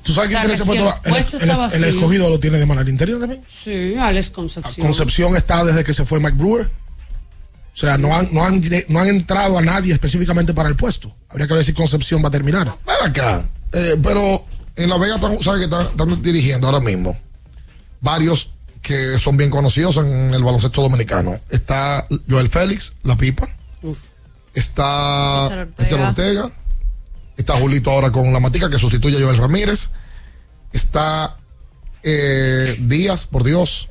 ¿Tú sabes O sea, quién tiene ese puesto? el puesto el, está el vacío. escogido lo tiene de manera interina también. Sí, Alex Concepción. Concepción está desde que se fue Mike Brewer. O sea, no han, no han, no han entrado a nadie específicamente para el puesto. Habría que ver si Concepción va a terminar. Ven acá. Eh, pero en La Vega, están- ¿sabes que están, están dirigiendo ahora mismo? Varios que son bien conocidos en el baloncesto dominicano. Está Joel Félix, La Pipa. Está Richard Ortega. Richard Ortega. Está Julito ahora con La Matica, que sustituye a Joel Ramírez. Está eh, Díaz, por Dios.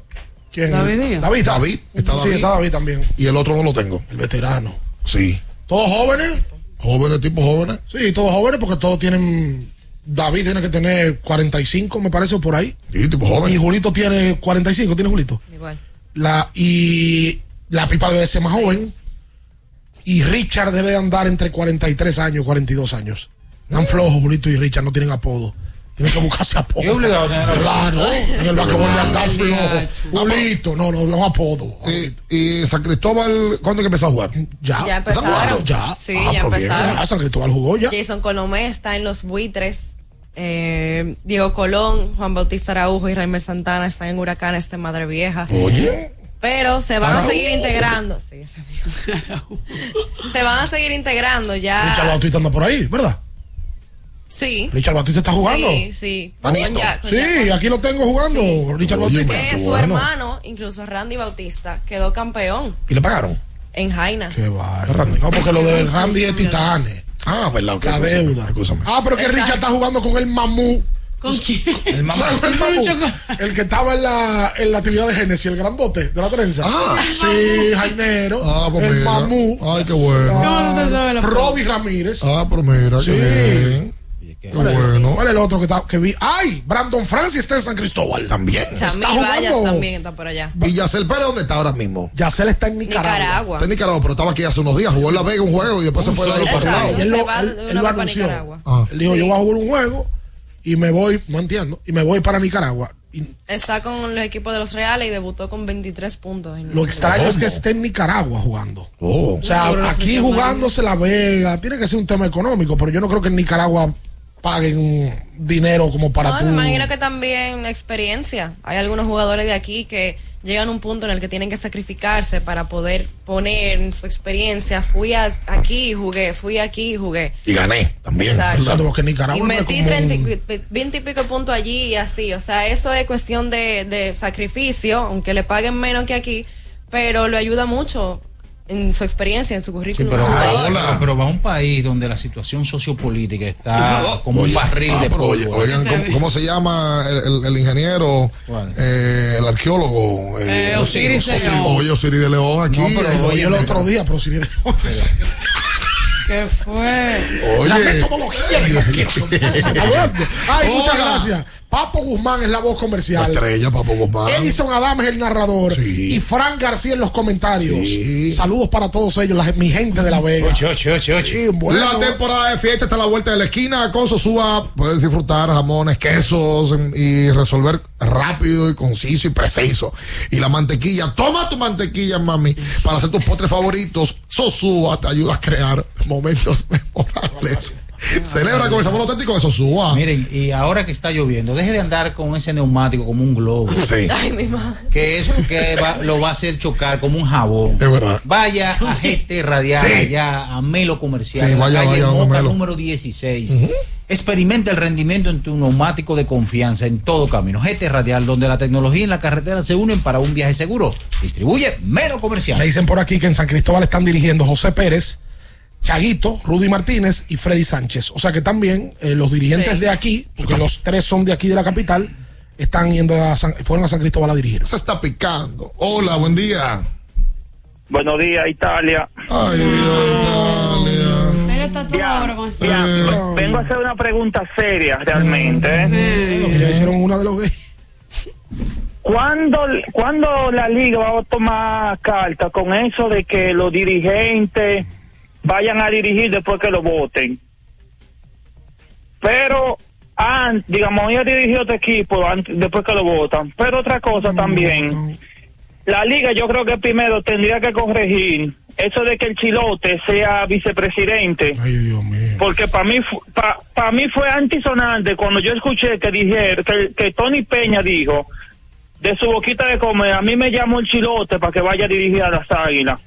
¿Quién? David Díaz. David. David. Está Sí, David. está David también. Y el otro no lo tengo. El veterano. Sí. ¿Todos jóvenes? Jóvenes, tipo jóvenes. Sí, todos jóvenes porque todos tienen... David tiene que tener 45, me parece, o por ahí. Sí, tipo jóvenes. Y Julito tiene 45, ¿tiene Julito? Igual. La, y la pipa debe ser más joven. Y Richard debe de andar entre 43 años y 42 años. Están flojos, Julito y Richard, no tienen apodo. Tienen que buscarse (laughs) apodo. Y obligado tener. Claro, en el basquetbol está Ay, flojo. Julito, no, no, no apodo. Y, y San Cristóbal, ¿cuándo es que empezó a jugar? Ya, Ya empezaron. ya. Sí, Ah, ya bien. empezaron. Ya, San Cristóbal jugó ya. Jason Colomé está en los buitres. Eh, Diego Colón, Juan Bautista Araujo y Raimer Santana están en Huracán, este Madre Vieja. Oye. Pero se van a seguir integrando. Sí, se van a seguir integrando ya. Richard Bautista anda por ahí, ¿verdad? Sí. Richard Bautista está jugando. Sí, sí. Con ya- con Sí, ya- aquí lo tengo jugando, Richard Oye, Bautista. que su bueno. hermano, incluso Randy Bautista, quedó campeón. ¿Y le pagaron? en Jaina. Qué va. No, porque lo del Randy es Titanes. Ah, verdad. La deuda. Ah, pero que Richard está jugando con el mamú. ¿Con quién? El mamú. El, que estaba en la, en la actividad de Genesis, el grandote de la trenza. Ah. sí, Jainero. Ah, pues el mira. mamú. Ay, qué bueno. Ah, Robbie Ramírez. Ah, pero mira, Sí. qué bien. Qué ¿Cuál es- bueno. ¿Cuál es el otro que, está, que vi? ¡Ay! Brandon Francis está en San Cristóbal. También. Chamil Está jugando. también está por allá. ¿Y Yacel Pérez dónde está ahora mismo? Yacel está en Nicaragua. Nicaragua. Está en Nicaragua, pero estaba aquí hace unos días. Jugó en La Vega un juego y después se fue de ahí para el lado. Él lo, él- de él lo anunció. Ah. Él dijo, Sí. yo voy a jugar un juego y me voy, no entiendo, y me voy para Nicaragua. Y Está con los equipos de los Reales y debutó con 23 puntos. en- lo extraño es que esté en Nicaragua jugando. Oh. O sea, aquí jugándose La Vega, tiene que ser un tema económico, pero yo no creo que en Nicaragua paguen dinero como para No, tú. me imagino que también la experiencia. Hay algunos jugadores de aquí que llegan a un punto en el que tienen que sacrificarse para poder poner en su experiencia. Fui a- aquí y jugué, fui aquí y jugué. Y gané también. Exacto. Exacto, porque Nicaragua Y metí como 30 un- y- 20 y pico puntos allí y así. O sea, eso es cuestión de, de sacrificio, aunque le paguen menos que aquí, pero le ayuda mucho en su experiencia, en su currículum. Pero, como va- jugador. pero va a un país donde la situación sociopolítica está como un barril ah, de pero oye. Oigan, ¿cómo, cómo se llama el, el- el ingeniero, eh, el arqueólogo? Eh, Osiris de León. Oye, Osiris de León aquí. No, pero eh, oye el otro día, pero si (laughs) ¿Qué fue? Oye. La metodología de. Ay, muchas gracias. Papo Guzmán es la voz La comercial. estrella, Papo Guzmán. Edison Adams es el narrador. Y Frank García en los comentarios. Saludos para todos ellos, la- mi gente de La Vega. Ocho, ocho, ocho, ocho. Sí, bueno. La temporada de fiesta está a la vuelta de la esquina. Con Sosúa puedes disfrutar jamones, quesos em, y resolver rápido y conciso y preciso. Y la mantequilla, toma tu mantequilla, mami, para hacer tus postres favoritos. Sosúa te ayuda a crear momentos (laughs) memorables. Celebra con el sabor auténtico de Sosúa. Miren, y ahora que está lloviendo, deje de andar con ese neumático como un globo. Sí. Ay, mi madre. Que eso que va- lo va a hacer chocar como un jabón. Es verdad. Vaya a GT Radial, Sí. allá a Melo Comercial, Sí, en la vaya, calle vaya, Moca Melo. número 16. Experimenta el rendimiento en tu neumático de confianza en todo camino. GT Radial, donde la tecnología y la carretera se unen para un viaje seguro. Distribuye Melo Comercial. Me dicen por aquí que en San Cristóbal están dirigiendo José Pérez, Chaguito, Rudy Martínez y Freddy Sánchez. O sea que también eh, los dirigentes Sí. de aquí, porque los tres son de aquí de la capital, están yendo a San, fueron a San Cristóbal a dirigir. Se está picando. Hola, buen día. Buenos días, Italia. Ay, está todo con ese- Ya, ve- vengo a hacer una pregunta seria realmente. ¿eh? Ya hicieron una de los gays. ¿Cuándo, ¿Cuándo la liga va a tomar carta con eso de que los dirigentes vayan a dirigir después que lo voten? Pero, ah, digamos, ella dirigió otro equipo antes- después que lo votan. Pero otra cosa también, la liga yo creo que primero tendría que corregir eso de que el chilote sea vicepresidente. Ay, Dios mío. Porque para mí, fu- pa, pa mí fue antisonante cuando yo escuché que dijeron, que, que Tony Peña dijo, de su boquita de comer, a mí me llamó el chilote para que vaya a dirigir a las águilas.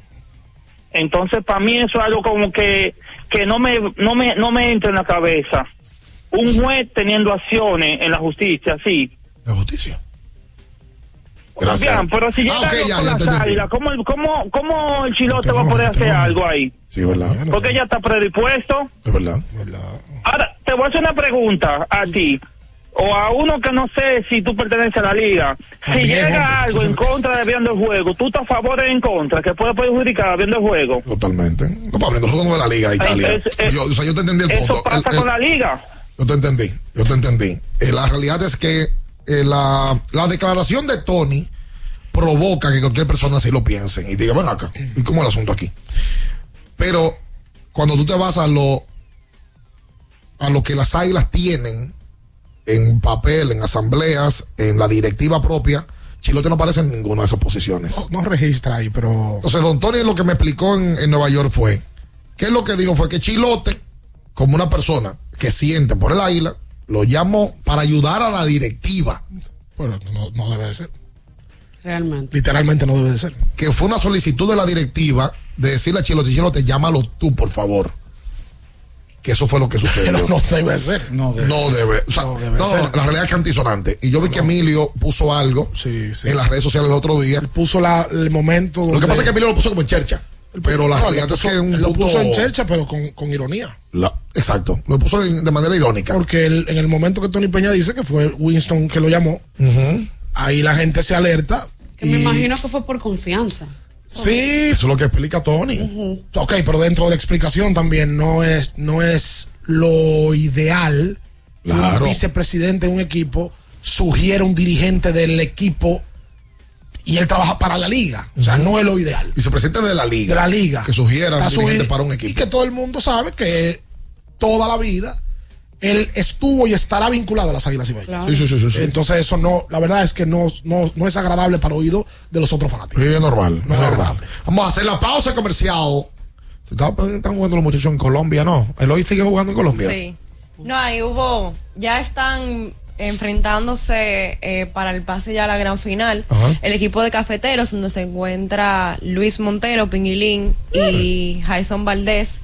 Entonces, para mí eso es algo como que, que no me, no me, no me entra en la cabeza. Un juez teniendo acciones en la justicia, sí. La justicia. Gracias. Bien, pero si llega Ah, ya, ya águilas, ¿cómo, el- cómo, cómo el chilote No, va a poder hacer algo ahí? Sí, ¿verdad? Porque ya está predispuesto. Es verdad. Ahora, te voy a hacer una pregunta a ti, o a uno que no sé si tú perteneces a la liga. Si llega algo en contra de viendo el juego, ¿tú estás a favor o en contra? Que puede perjudicar viendo el juego. Totalmente. No, para abriendo el juego de la Liga de Italia. Yo, o sea, yo te entendí el Eso punto. pasa El- el- con la liga. Yo te entendí, yo te entendí. Eh, la realidad es que eh, la, la declaración de Tony provoca que cualquier persona así lo piense y diga, ven acá, ¿y cómo el asunto aquí? Pero cuando tú te vas a lo, a lo que las águilas tienen en papel, en asambleas, en la directiva propia, Chilote no aparece en ninguna de esas posiciones. No registra ahí, pero. Entonces, don Tony lo que me explicó en, en Nueva York fue, que lo que dijo fue que Chilote, como una persona que siente por el águila, lo llamó para ayudar a la directiva. Bueno, no, no debe de ser. Realmente. Literalmente no debe de ser. Que fue una solicitud de la directiva de decirle a Chilote, Chilote, llámalo tú, por favor. Que eso fue lo que sucedió. Pero no debe ser. No debe. O sea, no, debe ser. la realidad es que antisonante. Y yo vi que Emilio puso algo en las redes sociales el otro día. Puso la, el momento. Lo que donde- pasa es que Emilio lo puso como en chercha. Pero la No, realidad lo es puso- que un lo punto- puso en chercha, pero con, con ironía. La- exacto, lo puso de, de manera irónica. Porque el- en el momento que Tony Peña dice que fue Winston que lo llamó, ahí la gente se alerta. Que me imagino que fue por confianza. Sí, eso es lo que explica Tony. Ok, pero dentro de la explicación también no es, no es lo ideal Claro. un vicepresidente de un equipo sugiera un dirigente del equipo y él trabaja para la liga. O sea, no es lo ideal. Vicepresidente de la liga. De la liga. Que sugiera un dirigente para un Y equipo. que todo el mundo sabe que toda la vida él estuvo y estará vinculado a las Águilas Ibaeñas. Sí, sí, sí, sí, sí. Entonces eso no, la verdad es que no, no, no es agradable para oído de los otros fanáticos. Sí, es normal. No es normal. Vamos a hacer la pausa comercial. Están jugando los muchachos en Colombia, ¿no? Eloy sigue jugando en Colombia. Sí. No, ahí hubo, ya están enfrentándose eh, para el pase ya a la gran final. Ajá. El equipo de cafeteros, donde se encuentra Luis Montero, Pinguilín y Jason Valdés,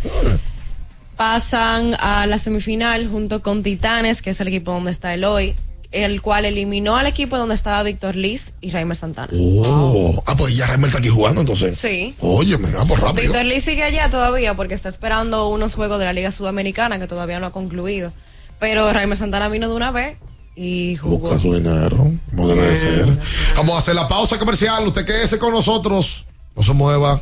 pasan a la semifinal junto con Titanes, que es el equipo donde está Eloy, el cual eliminó al equipo donde estaba Víctor Liz y Raimer Santana. Oh. Ah, pues ya Raimel está aquí jugando entonces. Sí. Óyeme, vamos rápido. Víctor Lee sigue allá todavía porque está esperando unos juegos de la Liga Sudamericana que todavía no ha concluido. Pero Raimer Santana vino de una vez y jugó. Busca su dinero, como debe de ser. Vamos a hacer la pausa comercial. Usted quédese con nosotros. No se mueva.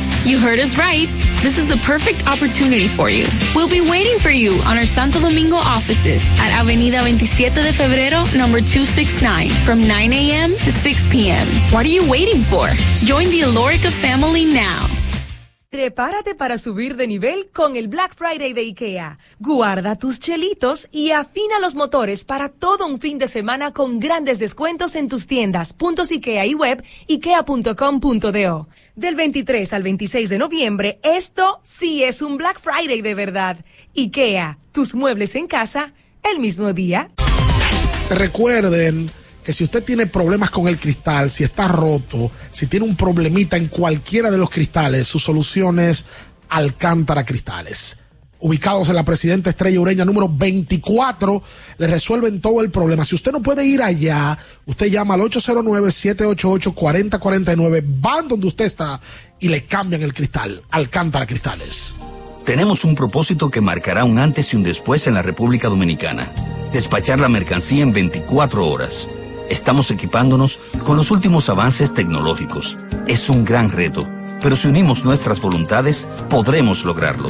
You heard us right. This is the perfect opportunity for you. We'll be waiting for you on our Santo Domingo offices at Avenida 27 de Febrero, number 269, from 9 a.m. to 6 p.m. What are you waiting for? Join the Alorica family now. Prepárate para subir de nivel con el Black Friday de IKEA. Guarda tus chelitos y afina los motores para todo un fin de semana con grandes descuentos en tus tiendas, IKEA y web, ikea.com.do. Del 23 al 26 de noviembre, esto sí es un Black Friday de verdad. IKEA, tus muebles en casa, el mismo día. Recuerden que si usted tiene problemas con el cristal, si está roto, si tiene un problemita en cualquiera de los cristales, su solución es Alcántara Cristales. Ubicados en la Presidenta Estrella Ureña número 24, le resuelven todo el problema. Si usted no puede ir allá, usted llama al 809-788-4049, van donde usted está y le cambian el cristal. Alcántara Cristales. Tenemos un propósito que marcará un antes y un después en la República Dominicana. Despachar la mercancía en 24 horas. Estamos equipándonos con los últimos avances tecnológicos. Es un gran reto, pero si unimos nuestras voluntades, podremos lograrlo.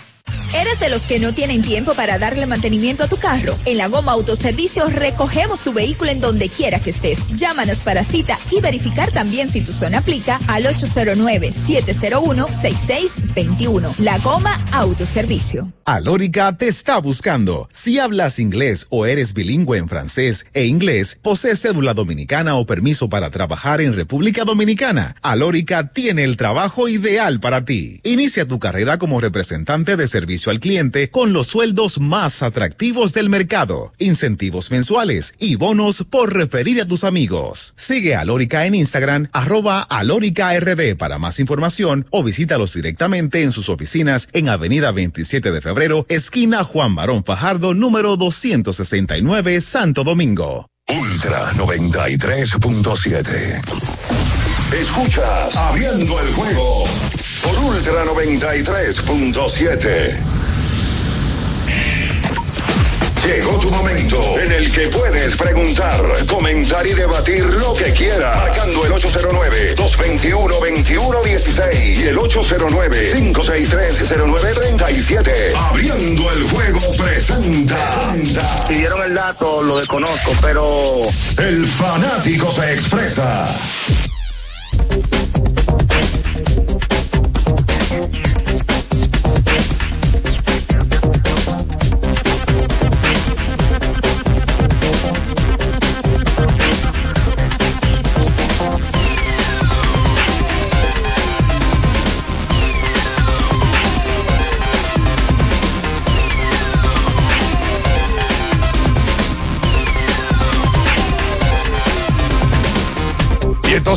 ¿Eres de los que no tienen tiempo para darle mantenimiento a tu carro? En la Goma Autoservicio recogemos tu vehículo en donde quiera que estés. Llámanos para cita y verificar también si tu zona aplica al 809-701-6621. La Goma Autoservicio. Alórica te está buscando. Si hablas inglés o eres bilingüe en francés e inglés, posees cédula dominicana o permiso para trabajar en República Dominicana, Alórica tiene el trabajo ideal para ti. Inicia tu carrera como representante de servicio al cliente con los sueldos más atractivos del mercado, incentivos mensuales y bonos por referir a tus amigos. Sigue a Alórica en Instagram, arroba alóricard para más información o visítalos directamente en sus oficinas en Avenida 27 de Febrero, esquina Juan Barón Fajardo, número 269, Santo Domingo. Ultra 93.7. Escuchas Abriendo el juego por Ultra 93.7. Llegó tu momento en el que puedes preguntar, comentar y debatir lo que quieras. Marcando el 809-221-2116 y el 809-563-0937. Abriendo el juego presenta. Si dieron el dato, lo desconozco, pero. El fanático se expresa. Thank you.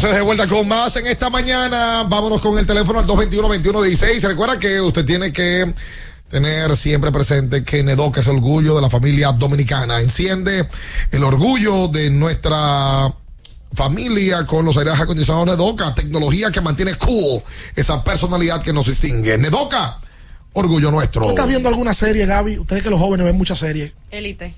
Entonces de vuelta con más en esta mañana. Vámonos con el teléfono al 221-2116. Recuerda que usted tiene que tener siempre presente que Nedoca es el orgullo de la familia dominicana. Enciende el orgullo de nuestra familia con los aires acondicionados Nedoca. Tecnología que mantiene cool esa personalidad que nos distingue. Nedoca, orgullo nuestro. ¿Tú estás viendo alguna serie, Gaby? Ustedes que los jóvenes ven muchas series. Élite.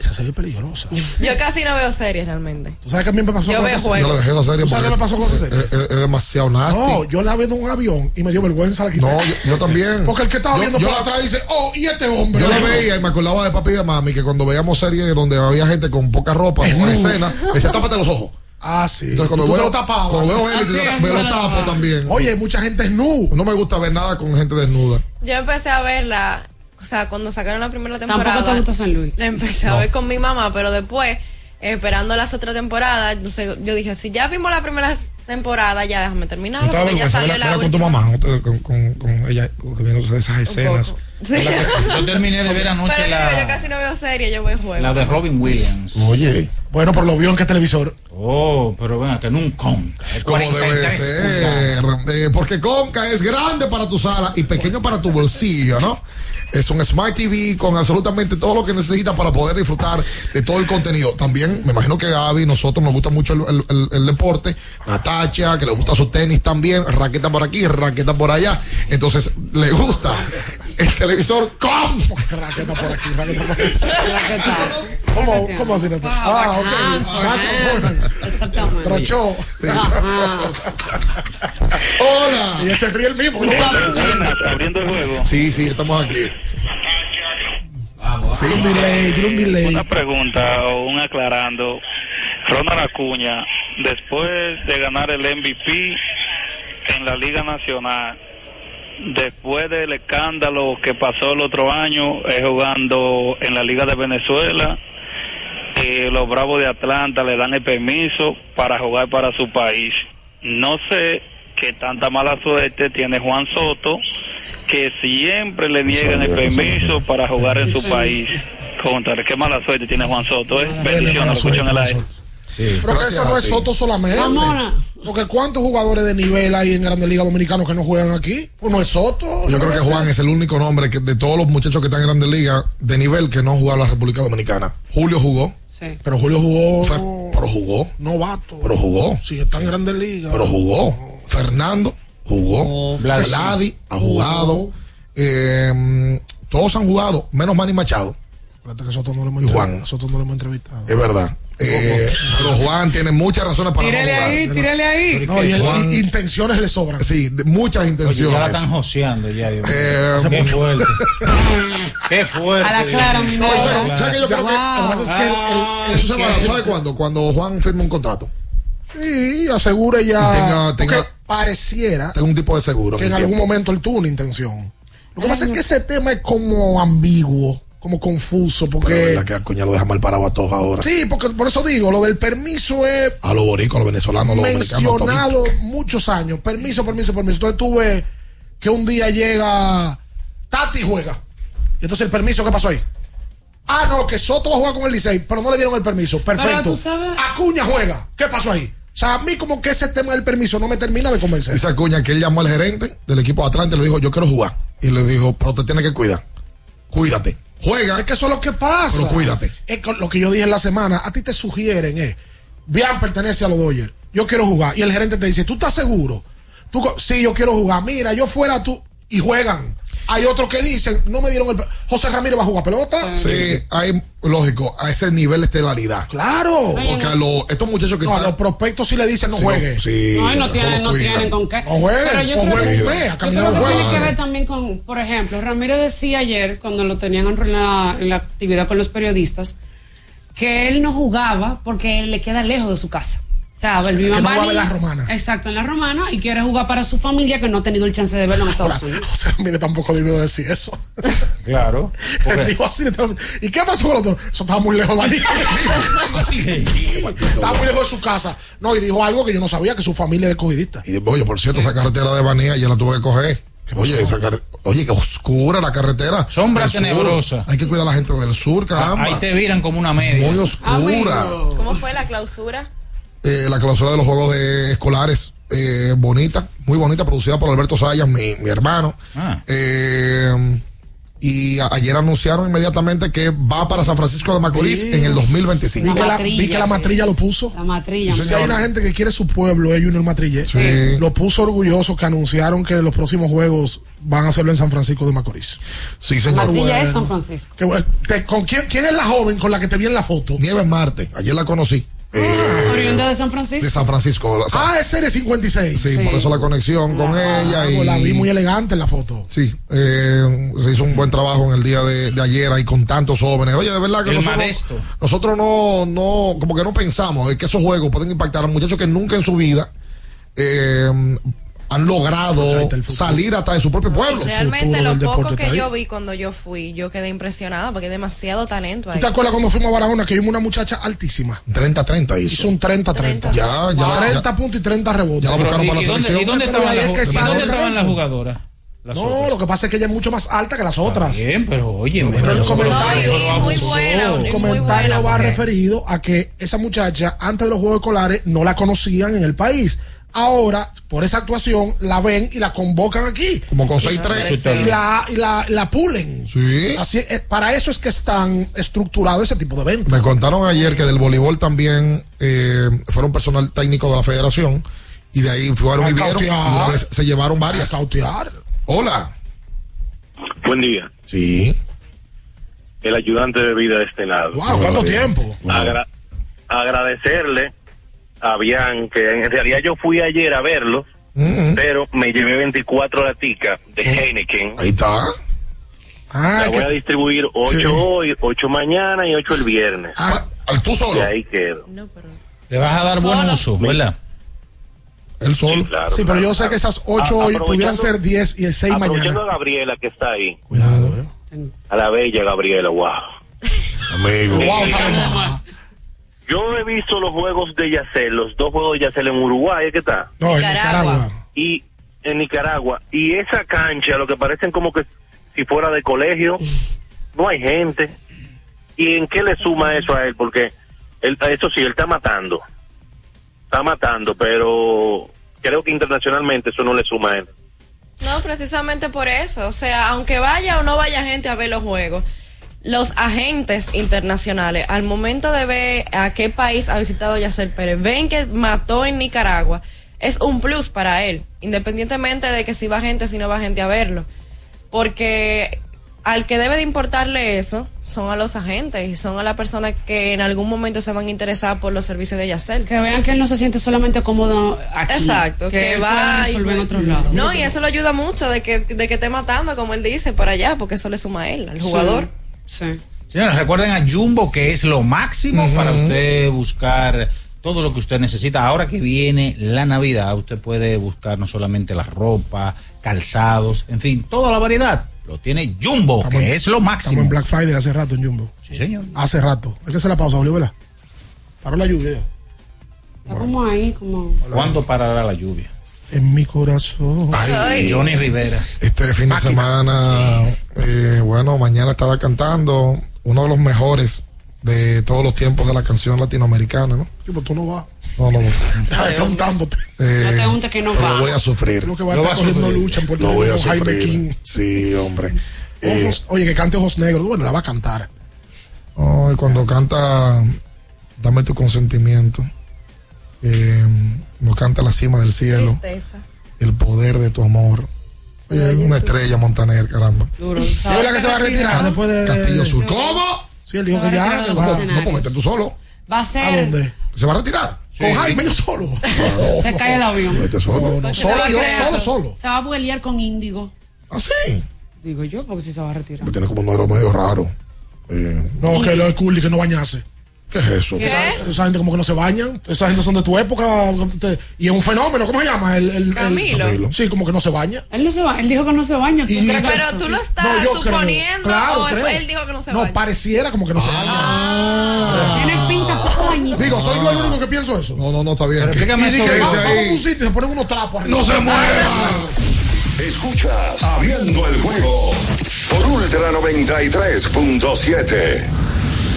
Esa serie es peligrosa. (laughs) Yo casi no veo series realmente. ¿Tú sabes qué a mí me pasó Yo con veo esa juegos. Yo la dejé esa serie ¿Tú sabes qué me pasó con esa serie? es, es- es demasiado nasty. No, yo la vi en un avión y me dio vergüenza la quité. No, yo, yo también. Porque el que estaba Yo- viendo yo por la- atrás dice, oh, y este hombre. Yo la veía y me acordaba de papi y de mami que cuando veíamos series donde había gente con poca ropa, con una escena, me decía, tápate los ojos. Ah, sí. Entonces cuando Tú te veo, lo tapabas. cuando veo Así, me lo tapo tapaba. también. Oye, hay mucha gente nu. No me gusta ver nada con gente desnuda. Yo empecé a verla, o sea, cuando sacaron la primera temporada. Tampoco te gusta San Luis. La empecé a ver con mi mamá, pero después, esperando las otras temporadas, entonces yo dije, si ya vimos la primera temporada, ya déjame No terminarla, te da porque ya salió la con tu mamá, con, con, con ella, viendo esas escenas. Sí. Yo terminé de ver anoche Pero digo, yo la, casi no veo series, yo veo juegos. la de Robin Williams. Oye, bueno, por lo vio en qué televisor. Oh, pero ven acá, en un conca. Como debe 43 ser. Eh, porque Conca es grande para tu sala y pequeño para tu bolsillo, ¿no? Es un Smart TV con absolutamente todo lo que necesitas para poder disfrutar de todo el contenido. También, me imagino que a Gaby, nosotros nos gusta mucho el, el- el- el deporte. Natacha, que le gusta su tenis también. Raqueta por aquí, raqueta por allá. Entonces, le gusta el televisor con. Raqueta por aquí, raqueta por aquí. ¿Cómo, ¿Cómo así? Natacha? Ah, ok. Michael Exactamente. Trochó. Hola. Y ese ríe el mismo. Abriendo el juego. Sí, sí, estamos aquí. Sí, un delay, tiene un delay. Una pregunta o un aclarando. Ronald Acuña, después de ganar el MVP en la Liga Nacional, después del escándalo que pasó el otro año eh, jugando en la Liga de Venezuela, eh, los Bravos de Atlanta le dan el permiso para jugar para su país. No sé qué tanta mala suerte tiene Juan Soto que siempre le niegan el permiso para jugar en su país. Contra, qué mala suerte tiene Juan Soto, ¿eh? Bendiciones, lo escucho en el aire. Pero que eso no es Soto solamente. Mamona. Porque ¿cuántos jugadores de nivel hay en Grandes Ligas Dominicanos que no juegan aquí? Pues no es Soto. Yo creo que Juan es el único nombre que de todos los muchachos que están en Grandes Ligas de nivel que no jugó a la República Dominicana. Julio jugó. Sí. Pero Julio jugó. Fue- pero jugó. Novato. Pero jugó. Sí, está en Grandes Ligas. Pero jugó. Fernando jugó. Vladi ha jugado. Eh, todos han jugado, menos Manny Machado. Espérate que Soto no lo hemos Y Juan. Soto no lo hemos entrevistado. Es verdad. Eh, pero Juan tiene muchas razones para Tírale no jugar. ahí, tírale ahí. No, y Juan- intenciones le sobran. Sí, de muchas Oye, intenciones. ya la están joseando ya, Dios mío. Eh, Qué fuerte. Qué fuerte. A la clara, mi No. ¿sabes- ¿sabes que yo creo que Wow. lo que pasa es que el- el- eso se va- ¿sabe cuándo? Cuando Juan firma un contrato. Sí, asegure ya. Tenga- tenga- pareciera Tengo un tipo de seguro. que en algún momento él tuvo una intención. Lo que pasa es que ese tema es como ambiguo, como confuso, Pero porque. es verdad que a Acuña lo deja mal parado a todos ahora. Sí, porque por eso digo, lo del permiso es A los boricos, a los venezolanos, a los a mencionado muchos años. Permiso, permiso, permiso. Entonces tuve que un día llega Tati y juega. Y entonces el permiso, ¿qué pasó ahí? Ah, no, que Soto va a jugar con el Licey, pero no le dieron el permiso. Perfecto. tú sabes- Acuña juega. ¿Qué pasó ahí? O sea, a mí como que ese tema del permiso no me termina de convencer. Dice Acuña que él llamó al gerente del equipo de Atlanta y le dijo, yo quiero jugar. Y le dijo, pero te tienes que cuidar. Cuídate. Juega. Es que eso es lo que pasa. Pero cuídate. Es lo que yo dije en la semana. A ti te sugieren, eh. Bian pertenece a los Dodgers. Yo quiero jugar. Y el gerente te dice, ¿tú estás seguro? Tú, sí, yo quiero jugar. Mira, yo fuera tú. Y juegan. Hay otros que dicen, no me dieron el. José Ramírez va a jugar pelota. Sí, hay, lógico, a ese nivel de estelaridad. Claro. Porque a los, estos muchachos que No, a los prospectos sí le dicen, no Sí, juegue. Sí, No, no tienen, no tienen con qué. O jueguen, Pero yo o creo jueguen que- Yo creo tiene juego. que ver también con, por ejemplo, Ramírez decía ayer, cuando lo tenían en la, en la actividad con los periodistas, que él no jugaba porque le queda lejos de su casa. O sea, el Que no mamá va a ver la romana. Exacto, en la romana y quiere jugar para su familia que no ha tenido el chance de verlo en Estados Unidos. (laughs) José Ramírez tampoco debió decir eso. (laughs) Claro. Él (laughs) dijo así. ¿Y qué pasó con los otros? Eso estaba muy lejos de. Así. Estaba muy lejos de su casa. No, y dijo algo que yo no sabía, que su familia era escogidista. Y, oye, por cierto, esa carretera de Banía ya la tuve que coger. Oye, esa carre- oye, que oscura la carretera. Sombra tenebrosa. Hay que cuidar a la gente del sur, caramba. Ahí te viran como una media. Muy oscura. ¿Cómo fue la clausura? Eh, la clausura de los juegos de escolares, eh, bonita, muy bonita, producida por Alberto Sayas, mi, mi hermano. Ah. Eh, y a- ayer anunciaron inmediatamente que va para San Francisco de Macorís Sí. en el 2025. Vi que, la, vi que la matrilla lo puso. La matrilla. Sí, Si hay una gente que quiere su pueblo, es Junior Matrille. Sí. Lo puso orgulloso que anunciaron que los próximos juegos van a hacerlo en San Francisco de Macorís. Sí, La señor. matrilla es. San Francisco. Qué bueno. Te- ¿con quién, quién es la joven con la que te vi en la foto? Nieves Marte, ayer la conocí. Eh, Oriunda de San Francisco. de San Francisco. O sea, Ah, es Serie 56. sí, por eso la conexión con ella. Ah, Y, pues la vi muy elegante en la foto. Sí, eh, se hizo un buen trabajo en el día de, de ayer ahí con tantos jóvenes. Oye, de verdad que El nosotros, nosotros no, no, como que no pensamos que esos juegos pueden impactar a muchachos que nunca en su vida eh, han logrado salir hasta de su propio pueblo. Realmente lo poco que ahí. yo vi cuando yo fui, yo quedé impresionada porque hay demasiado talento ahí. ¿Tú te acuerdas cuando fuimos a Barahona que vimos una muchacha altísima? 30-30 hizo. Hizo un 30-30. Ya, ya, la- 30 puntos y 30 rebotes. Ya la buscaron ¿Y, para la dónde, selección. y dónde estaban, las, es que ju- ¿y sale dónde el estaban las reto. jugadoras? Las No, otras. lo que pasa es que ella es mucho más alta que las otras. Bien, pero oye, Pero el comentario- No, muy buena, El es muy comentario buena va porque- referido a que esa muchacha, antes de los Juegos Escolares, no la conocían en el país. Ahora, por esa actuación, la ven y la convocan aquí. Como con 6-3. Y la, y la, la pulen. Sí. Así, para eso es que están estructurados ese tipo de eventos. Me contaron ayer que del voleibol también eh, fueron personal técnico de la federación y de ahí fueron A y vieron y cautear. una vez se llevaron A varias. cautear. Hola. Buen día. Sí. El ayudante de vida de este lado. Wow, ¿cuánto tiempo? Agra- agradecerle a Bian, que en realidad yo fui ayer a verlo, Mm, pero me llevé 24 laticas de Heineken. Ahí está. Ah, La voy a distribuir 8 Sí. hoy, 8 mañana y 8 el viernes. ah, Al tú Y solo. ahí quedo. Le vas a dar buen uso, ¿verdad? El solo. Claro, sí, pero claro, yo sé claro. que esas 8 A- hoy aprovechando- pudieran ser 10 y el 6 Aprovechando mañana. a Gabriela que está ahí. Cuidado, eh. A la bella Gabriela, wow. Amigo. Wow. Yo he visto los juegos de Yacel, los dos juegos de Yacel en Uruguay, ¿qué tal? No, en Nicaragua. Nicaragua. Y en Nicaragua y esa cancha, lo que parecen como que si fuera de colegio, no hay gente. ¿Y en qué le suma eso a él? Porque él, eso sí, él está matando. Está matando, pero creo que internacionalmente eso no le suma a él. No, precisamente por eso. O sea, aunque vaya o no vaya gente a ver los juegos, los agentes internacionales, al momento de ver a qué país ha visitado Yacel Pérez, ven que mató en Nicaragua, es un plus para él, independientemente de que si va gente, si no va gente a verlo. Porque al que debe de importarle eso son a los agentes y son a las personas que en algún momento se van a interesar por los servicios de Yacel. Que vean que él no se siente solamente cómodo aquí. Exacto, que, él va y- resolver en otros lados. No, y eso lo ayuda mucho de que, de que esté matando, como él dice, para allá, porque eso le suma a él, al jugador. Sí. Señores, recuerden a Jumbo que es lo máximo para usted buscar todo lo que usted necesita. Ahora que viene la Navidad, usted puede buscar no solamente la ropa, calzados, en fin, toda la variedad. Lo tiene Jumbo, que es lo Estamos máximo. en Black Friday hace rato en Jumbo. Sí, señor. Hace rato. Hay que hacer la pausa, Julio, ¿verdad? Paró la lluvia. ya. Está como ahí, como. ¿Cuándo parará la lluvia? En mi corazón. Johnny Rivera. Este fin de semana, eh, bueno, mañana estará cantando uno de los mejores de todos los tiempos de la canción latinoamericana, ¿no? Sí, pues tú no vas. No, no, no. Deja de estar untándote. Eh, No te untes que no pero va. Lo voy a sufrir. Lo que va a estar cogiendo lucha en Puerto Lo Rico voy a Jaime sufrir. King. Sí, hombre. Eh, oye, que cante Ojos Negros. Bueno, la va a cantar. Ay, cuando canta Dame tu consentimiento, eh, no canta la cima del cielo, el poder de tu amor. Oye, es una estrella Montaner, caramba. Duro. ¿Es verdad que se va a retirar después de. Castillo Sur. ¿Cómo? Sí, él dijo que a ya. No, porque tú solo. Va a ¿A ser. dónde? ¿Se va a retirar? Con Jaime, yo solo. (laughs) Se cae el avión. Solo. No, Se solo a yo, solo, solo. Se va a vuelear con Índigo. ¿Ah, sí? Digo yo, porque si se va a retirar. Tiene como un número medio raro. Eh, No, que lo de Curly, que no bañase. ¿Qué es eso? ¿Qué? Esa, esa gente como que no se bañan. Esa gente son de tu época. te- Y es un fenómeno. ¿Cómo se llama? El, Camilo. Camilo. Sí, como que no se baña. Él no se va, él dijo que no se baña. ¿Tú Y- crees que- Pero tú lo estás No, creo. suponiendo Claro, o creo. él dijo que no se No, baña. pareciera como que no se baña. Ah. Tiene pinta poco bañista. Digo, soy yo el único que pienso eso. No, no, no, está bien. Pero ¿Qué- explícame y eso que Vamos a un sitio y se ponen unos trapos arriba. ¡No se mueva! Escuchas Abriendo el juego por Ultra 93.7.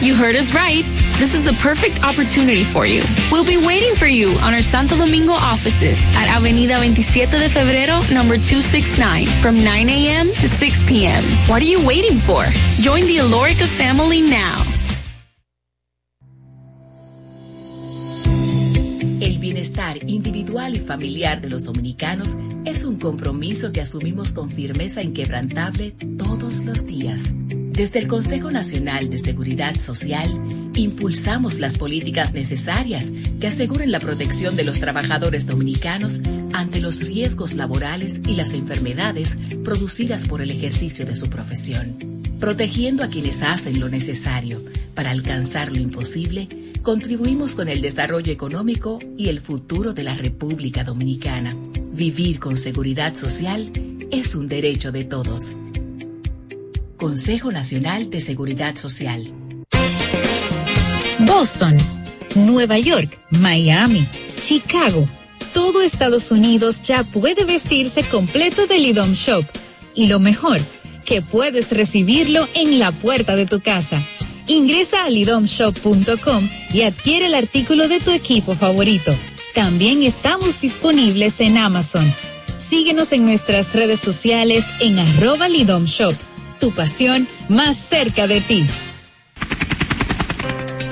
You heard us right. This is the perfect opportunity for you. We'll be waiting for you on our Santo Domingo offices at Avenida 27 de Febrero, number 269, from 9 a.m. to 6 p.m. What are you waiting for? Join the Alorica family now. Bienestar individual y familiar de los dominicanos es un compromiso que asumimos con firmeza inquebrantable todos los días. Desde el Consejo Nacional de Seguridad Social, impulsamos las políticas necesarias que aseguren la protección de los trabajadores dominicanos ante los riesgos laborales y las enfermedades producidas por el ejercicio de su profesión. Protegiendo a quienes hacen lo necesario para alcanzar lo imposible, contribuimos con el desarrollo económico y el futuro de la República Dominicana. Vivir con seguridad social es un derecho de todos. Consejo Nacional de Seguridad Social. Boston, Nueva York, Miami, Chicago. Todo Estados Unidos ya puede vestirse completo del IDOM Shop. Y lo mejor, que puedes recibirlo en la puerta de tu casa. Ingresa a lidomshop.com y adquiere el artículo de tu equipo favorito. También estamos disponibles en Amazon. Síguenos en nuestras redes sociales en arroba lidomshop. Tu pasión más cerca de ti.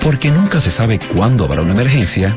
Porque nunca se sabe cuándo habrá una emergencia,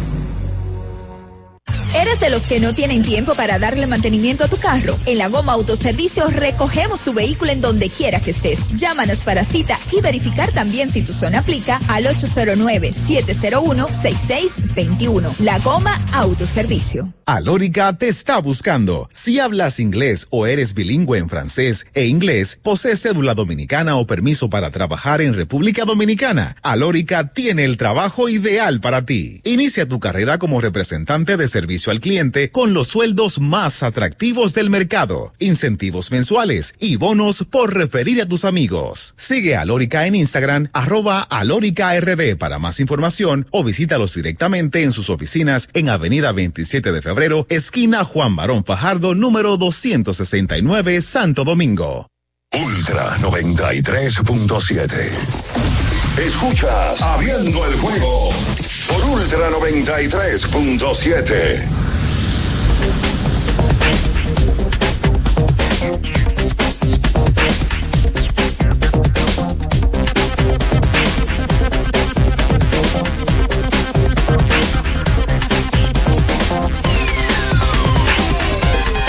¿Eres de los que no tienen tiempo para darle mantenimiento a tu carro? En la Goma Autoservicio recogemos tu vehículo en donde quiera que estés. Llámanos para cita y verificar también si tu zona aplica al 809-701-6621. La Goma Autoservicio. Alórica te está buscando. Si hablas inglés o eres bilingüe en francés e inglés, posees cédula dominicana o permiso para trabajar en República Dominicana, Alórica tiene el trabajo ideal para ti. Inicia tu carrera como representante de servicio al cliente con los sueldos más atractivos del mercado, incentivos mensuales y bonos por referir a tus amigos. Sigue a Alórica en Instagram, arroba alóricard para más información o visítalos directamente en sus oficinas en Avenida 27 de Febrero, esquina Juan Barón Fajardo, número 269, Santo Domingo. Ultra 93.7. Escuchas Abriendo el juego por Ultra 93.7.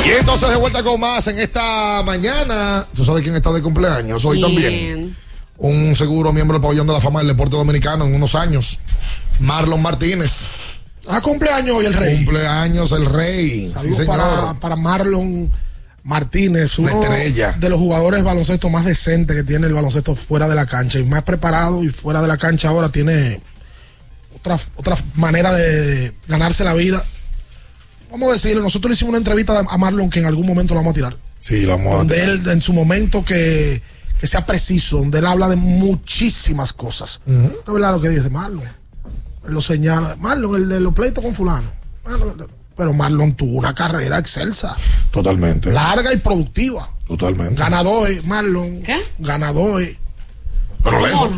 Y entonces de vuelta con más en esta mañana. ¿Tú sabes quién está de cumpleaños? Hoy también. Un seguro miembro del pabellón de la fama del deporte dominicano en unos años. Marlon Martínez. Ah, cumpleaños hoy el rey. Cumpleaños el rey. Saludos sí, señor. para, para Marlon Martínez, Una uno estrella. de los jugadores baloncesto más decentes que tiene el baloncesto fuera de la cancha y más preparado y fuera de la cancha ahora tiene otra, otra manera de ganarse la vida. Vamos a decirlo, nosotros le hicimos una entrevista a Marlon que en algún momento lo vamos a tirar. Sí, lo vamos a Donde él, en su momento que, que sea preciso, donde él habla de muchísimas cosas. Ujú. ¿No es verdad lo que dice Marlon? Él lo señala. Marlon, el de los pleitos con fulano. Marlon, pero Marlon tuvo una carrera excelsa, Totalmente. larga y productiva. Totalmente. Ganador, Marlon. ¿Qué? Ganador. Pero lejos.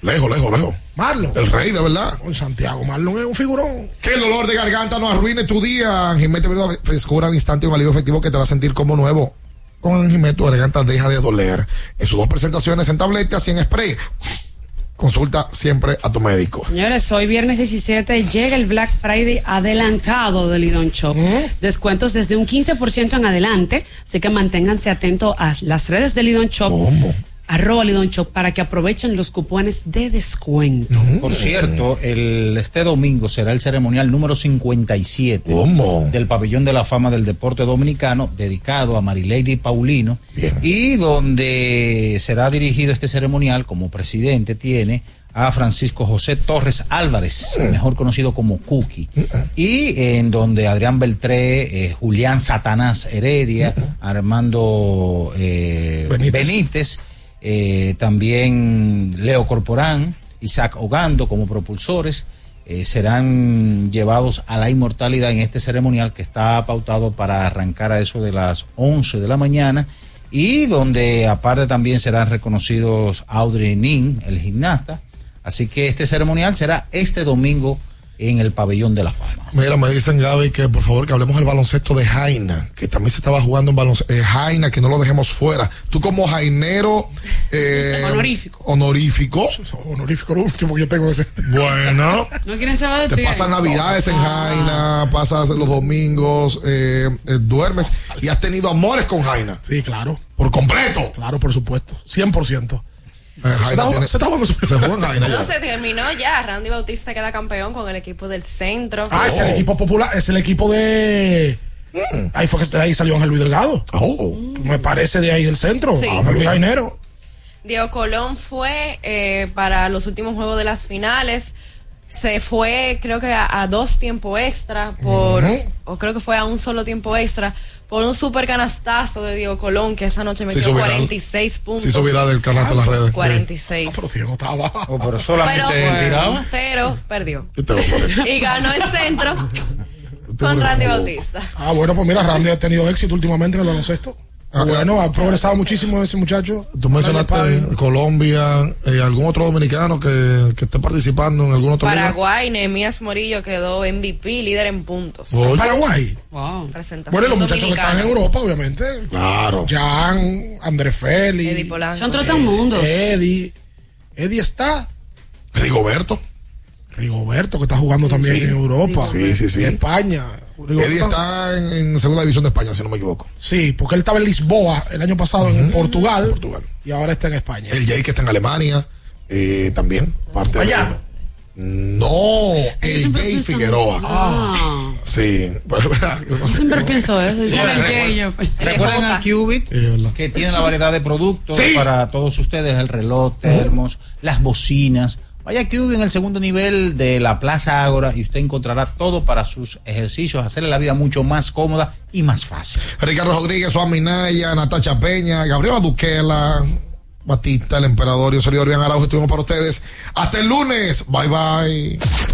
Lejos, lejos, lejos. Marlon. El rey, de verdad. Con Santiago, Marlon es un figurón. Que el dolor de garganta no arruine tu día. Anjimete Verdad, frescura al instante y un alivio efectivo que te va a sentir como nuevo. Con Anjimete tu garganta deja de doler. En sus dos presentaciones en tabletas y en spray. Consulta siempre a tu médico. Señores, hoy viernes 17 llega el Black Friday adelantado de Lidon Shop. Descuentos desde un 15% en adelante, así que manténganse atentos a las redes de Lidon Shop. Arroba Shop para que aprovechen los cupones de descuento. Por cierto, el, este domingo será el ceremonial número 57 del Pabellón de la Fama del Deporte Dominicano, dedicado a Marilady Paulino, y donde será dirigido este ceremonial como presidente tiene a Francisco José Torres Álvarez, mejor conocido como Cookie, y en donde Adrián Beltré, eh, Julián Satanás Heredia, Armando eh, Benítez, eh, también Leo Corporán, Isaac Ogando como propulsores, eh, serán llevados a la inmortalidad en este ceremonial que está pautado para arrancar a eso de las 11 de la mañana y donde aparte también serán reconocidos Audrey Nin, el gimnasta. Así que este ceremonial será este domingo en el pabellón de la fama. Mira, me dicen Gaby que por favor que hablemos del baloncesto de Jaina, que también se estaba jugando en baloncesto. Jaina, que no lo dejemos fuera. Tú como jainero eh, (laughs) Honorífico. Honorífico. Honorífico, lo último que yo tengo ese. Bueno. (laughs) No quieren saber de Te ti. pasas navidades en Jaina, pasas los domingos, eh, eh, duermes y has tenido amores con Jaina. Sí, claro. Por completo. Claro, por supuesto. 100%. Jaina se, tiene- está, se está jugando su Se juega en Jaina No ya. se terminó ya. Randy Bautista queda campeón con el equipo del centro. Ah, es el equipo popular, es el equipo de. Ahí fue que de ahí salió Ángel Luis Delgado. Me parece de ahí del centro. Sí. Ángel Luis Jainero. Diego Colón fue eh, para los últimos juegos de las finales se fue creo que a, a dos tiempos extra por o creo que fue a un solo tiempo extra por un super canastazo de Diego Colón que esa noche Se metió hizo viral. 46 puntos. Se hizo viral el canasto en las redes. 46. pero Diego estaba. Oh, pero solamente Pero-. Pero perdió. Y ganó el centro con Randy Bautista. Ah, bueno, pues mira, Randy ha tenido éxito últimamente en el baloncesto. Ah, bueno, ha progresado muchísimo ese muchacho. Tú mencionaste Colombia, eh, algún otro dominicano que, que esté participando en algún otro lugar. Paraguay, Nehemías Morillo quedó MVP, líder en puntos. Oye. Paraguay. Presentación Bueno, los muchachos que están en Europa, obviamente. Claro. Jan, André Félix. Eddie Polanco. Son trotamundos. Eddie. Eddie está. Rigoberto. Rigoberto, que está jugando también Sí. en Europa. Sí, sí, sí. En España. Rigoberto Eddie está en, en segunda división de España, si no me equivoco. Sí, porque él estaba en Lisboa el año pasado en Portugal, y ahora está en España. El Jay que está en Alemania, eh, también. Parte de- Allá. No, el Jay Figueroa. Ah. Sí. Pero, (laughs) Yo siempre pienso eso. Sí. Jay, yo- Recuerden a Qubit, que tiene la variedad de productos Sí. para todos ustedes, el reloj, termos, las bocinas. Vaya Qubit en el segundo nivel de la Plaza Ágora y usted encontrará todo para sus ejercicios, hacerle la vida mucho más cómoda y más fácil. Ricardo Rodríguez, Juan Minaya, Natacha Peña, Gabriela Duquela, Batista, el emperador y José Orián Araujo estuvimos para ustedes. Hasta el lunes. Bye bye.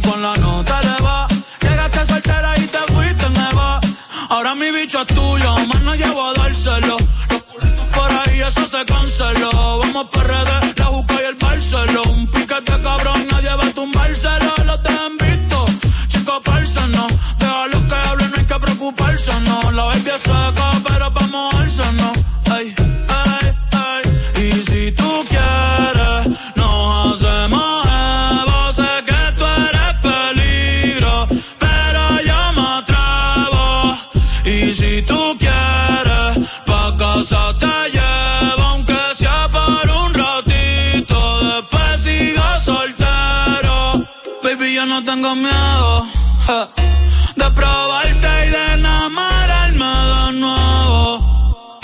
con la nota eleva. Llegaste soltera y te fuiste nueva. Ahora mi bicho es tuyo, más no llevo a dárselo. Los culitos por ahí, eso se canceló. Vamos por redes, la busca y el Barceló. Un piquete cabrón, nadie va a tumbárselo. Los te han visto, chicos, no. Deja los que hablen, no hay que preocuparse, no. La baby seca, tengo miedo ja, de probarte y de enamorarme de nuevo.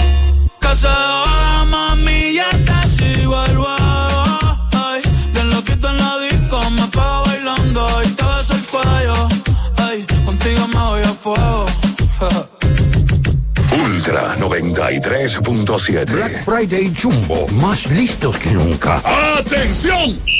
Que se joda, mami, ya te sigo el juego. Ay, bien loquito en la disco, me pego bailando y te beso el cuello. Ay, contigo me voy a fuego. ja. Ultra 93.7. Black Friday Jumbo, más listos que nunca. ¡Atención!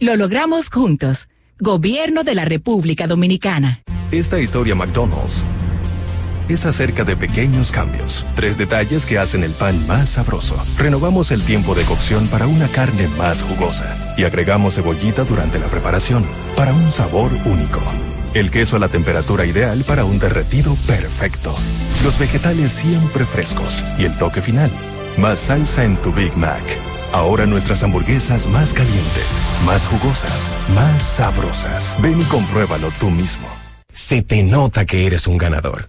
lo logramos juntos. Gobierno de la República Dominicana. Esta historia McDonald's es acerca de pequeños cambios. Tres detalles que hacen el pan más sabroso. Renovamos el tiempo de cocción para una carne más jugosa y agregamos cebollita durante la preparación para un sabor único. El queso a la temperatura ideal para un derretido perfecto. Los vegetales siempre frescos y el toque final. Más salsa en tu Big Mac. Ahora nuestras hamburguesas más calientes, más jugosas, más sabrosas. Ven y compruébalo tú mismo. Se te nota que eres un ganador.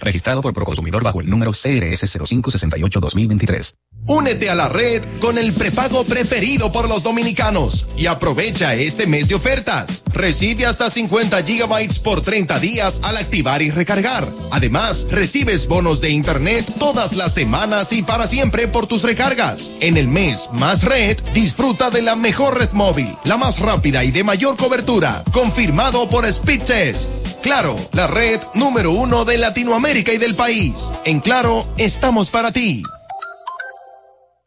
Registrado por Proconsumidor bajo el número CRS 0568-2023. Únete a la red con el prepago preferido por los dominicanos y aprovecha este mes de ofertas. Recibe hasta 50 gigabytes por 30 días al activar y recargar. Además, recibes bonos de internet todas las semanas y para siempre por tus recargas. En el mes más red, disfruta de la mejor red móvil, la más rápida y de mayor cobertura, confirmado por Speedtest. Claro, la red número uno de Latinoamérica y del país. En Claro, estamos para ti.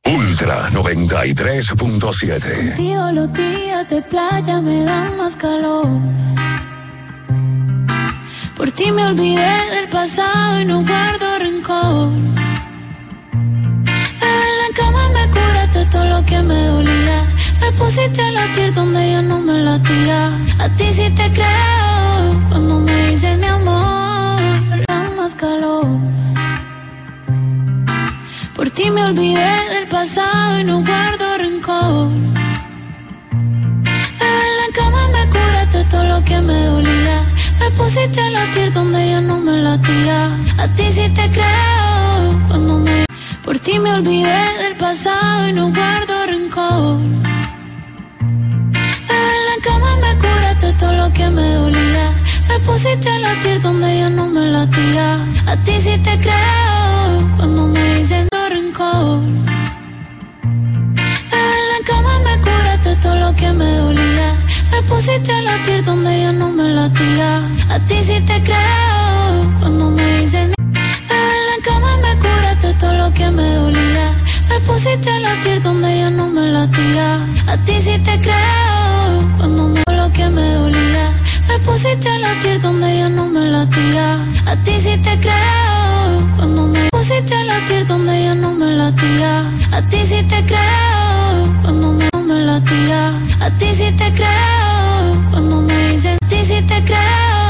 Ultra 93.7. Contigo los días de playa me dan más calor. Por ti me olvidé del pasado y no guardo rencor. En la cama me curaste todo lo que me dolía. Me pusiste a latir donde ya no me latía. A ti sí te creo cuando me dices mi amor. Más calor. Por ti me olvidé del pasado y no guardo rencor. En la cama me curaste todo lo que me dolía. Me pusiste a latir donde ya no me latía. A ti sí te creo cuando me. Por ti me olvidé del pasado y no guardo rencor. En la cama me curaste todo lo que me dolía. Me pusiste a latir donde ya no me latía. A ti sí te creo cuando me dicen no rencor. En la cama me curaste todo lo que me dolía. Me pusiste a latir donde ya no me latía. A ti sí te creo cuando me dicen en la cama me curaste todo lo que me dolía. Me pusiste a latir donde ya no me latía. A ti sí te creo cuando me lo que me dolía. Me pusiste a latir donde ya no me latía. A ti sí te creo. Cuando me pusiste a latir donde ya no me latía. A ti sí te creo. Cuando me, no me latía. A ti sí te creo. Cuando me dicen a ti sí te creo.